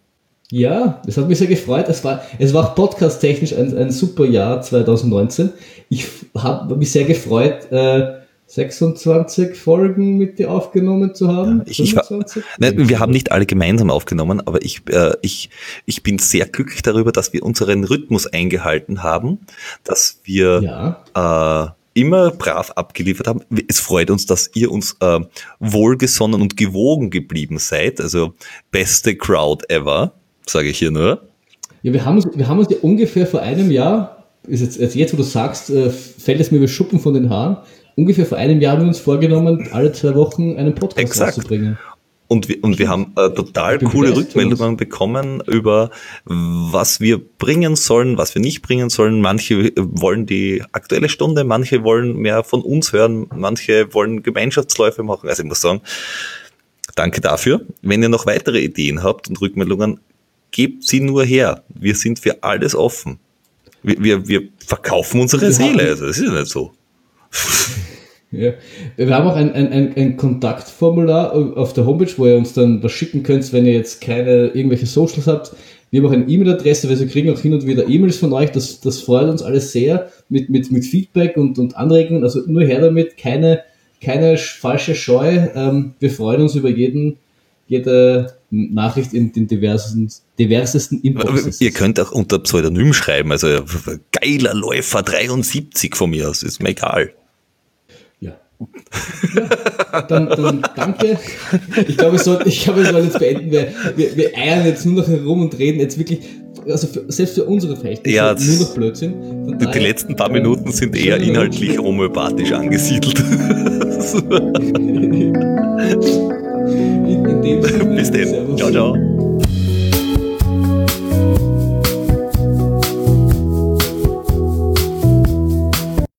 Ja, es hat mich sehr gefreut. Es war, es war auch podcast-technisch ein, ein super Jahr 2019. Ich habe mich sehr gefreut, äh, 26 Folgen mit dir aufgenommen zu haben. Ich, ich war, 25? nein, wir haben nicht alle gemeinsam aufgenommen, aber ich, äh, ich, ich bin sehr glücklich darüber, dass wir unseren Rhythmus eingehalten haben, dass wir Ja. äh, immer brav abgeliefert haben. Es freut uns, dass ihr uns äh, wohlgesonnen und gewogen geblieben seid. Also beste Crowd ever, sage ich hier nur. Ja, wir haben uns, wir haben uns ja ungefähr vor einem Jahr, ist jetzt, jetzt, jetzt wo du sagst, äh, fällt es mir wie Schuppen von den Haaren, ungefähr vor einem Jahr haben wir uns vorgenommen, alle zwei Wochen einen Podcast Exakt. rauszubringen. Und wir, und wir haben äh, total coole. Rückmeldungen bekommen über was wir bringen sollen, was wir nicht bringen sollen. Manche wollen die aktuelle Stunde, manche wollen mehr von uns hören, manche wollen Gemeinschaftsläufe machen. Also ich muss sagen, danke dafür. Wenn ihr noch weitere Ideen habt und Rückmeldungen, gebt sie nur her. Wir sind für alles offen. Wir, wir, wir verkaufen unsere Wir Seele. haben- Also das ist ja nicht so. Ja. Wir haben auch ein, ein, ein, Kontaktformular auf der Homepage, wo ihr uns dann was schicken könnt, wenn ihr jetzt keine irgendwelche Socials habt. Wir haben auch eine E-Mail-Adresse, weil wir kriegen auch hin und wieder E-Mails von euch. Das, das freut uns alles sehr mit, mit, mit Feedback und, und Anregungen. Also nur her damit, keine, keine sch- falsche Scheu. Ähm, wir freuen uns über jeden, jede Nachricht in den diversesten, diversesten Inboxes. Ihr könnt auch unter Pseudonym schreiben. Also geiler Läufer 73 von mir aus, ist mir egal. Ja. dann, dann danke. Ich glaube, wir sollten, ich glaube, wir sollten jetzt beenden. Wir, wir, wir eiern jetzt nur noch herum und reden jetzt wirklich, also für, selbst für unsere Verhältnisse, Ja, nur noch Blödsinn. Von Die, daher, letzten paar Minuten sind eher inhaltlich homöopathisch angesiedelt. In, in dem Sinne, Bis denn. Ciao, ciao.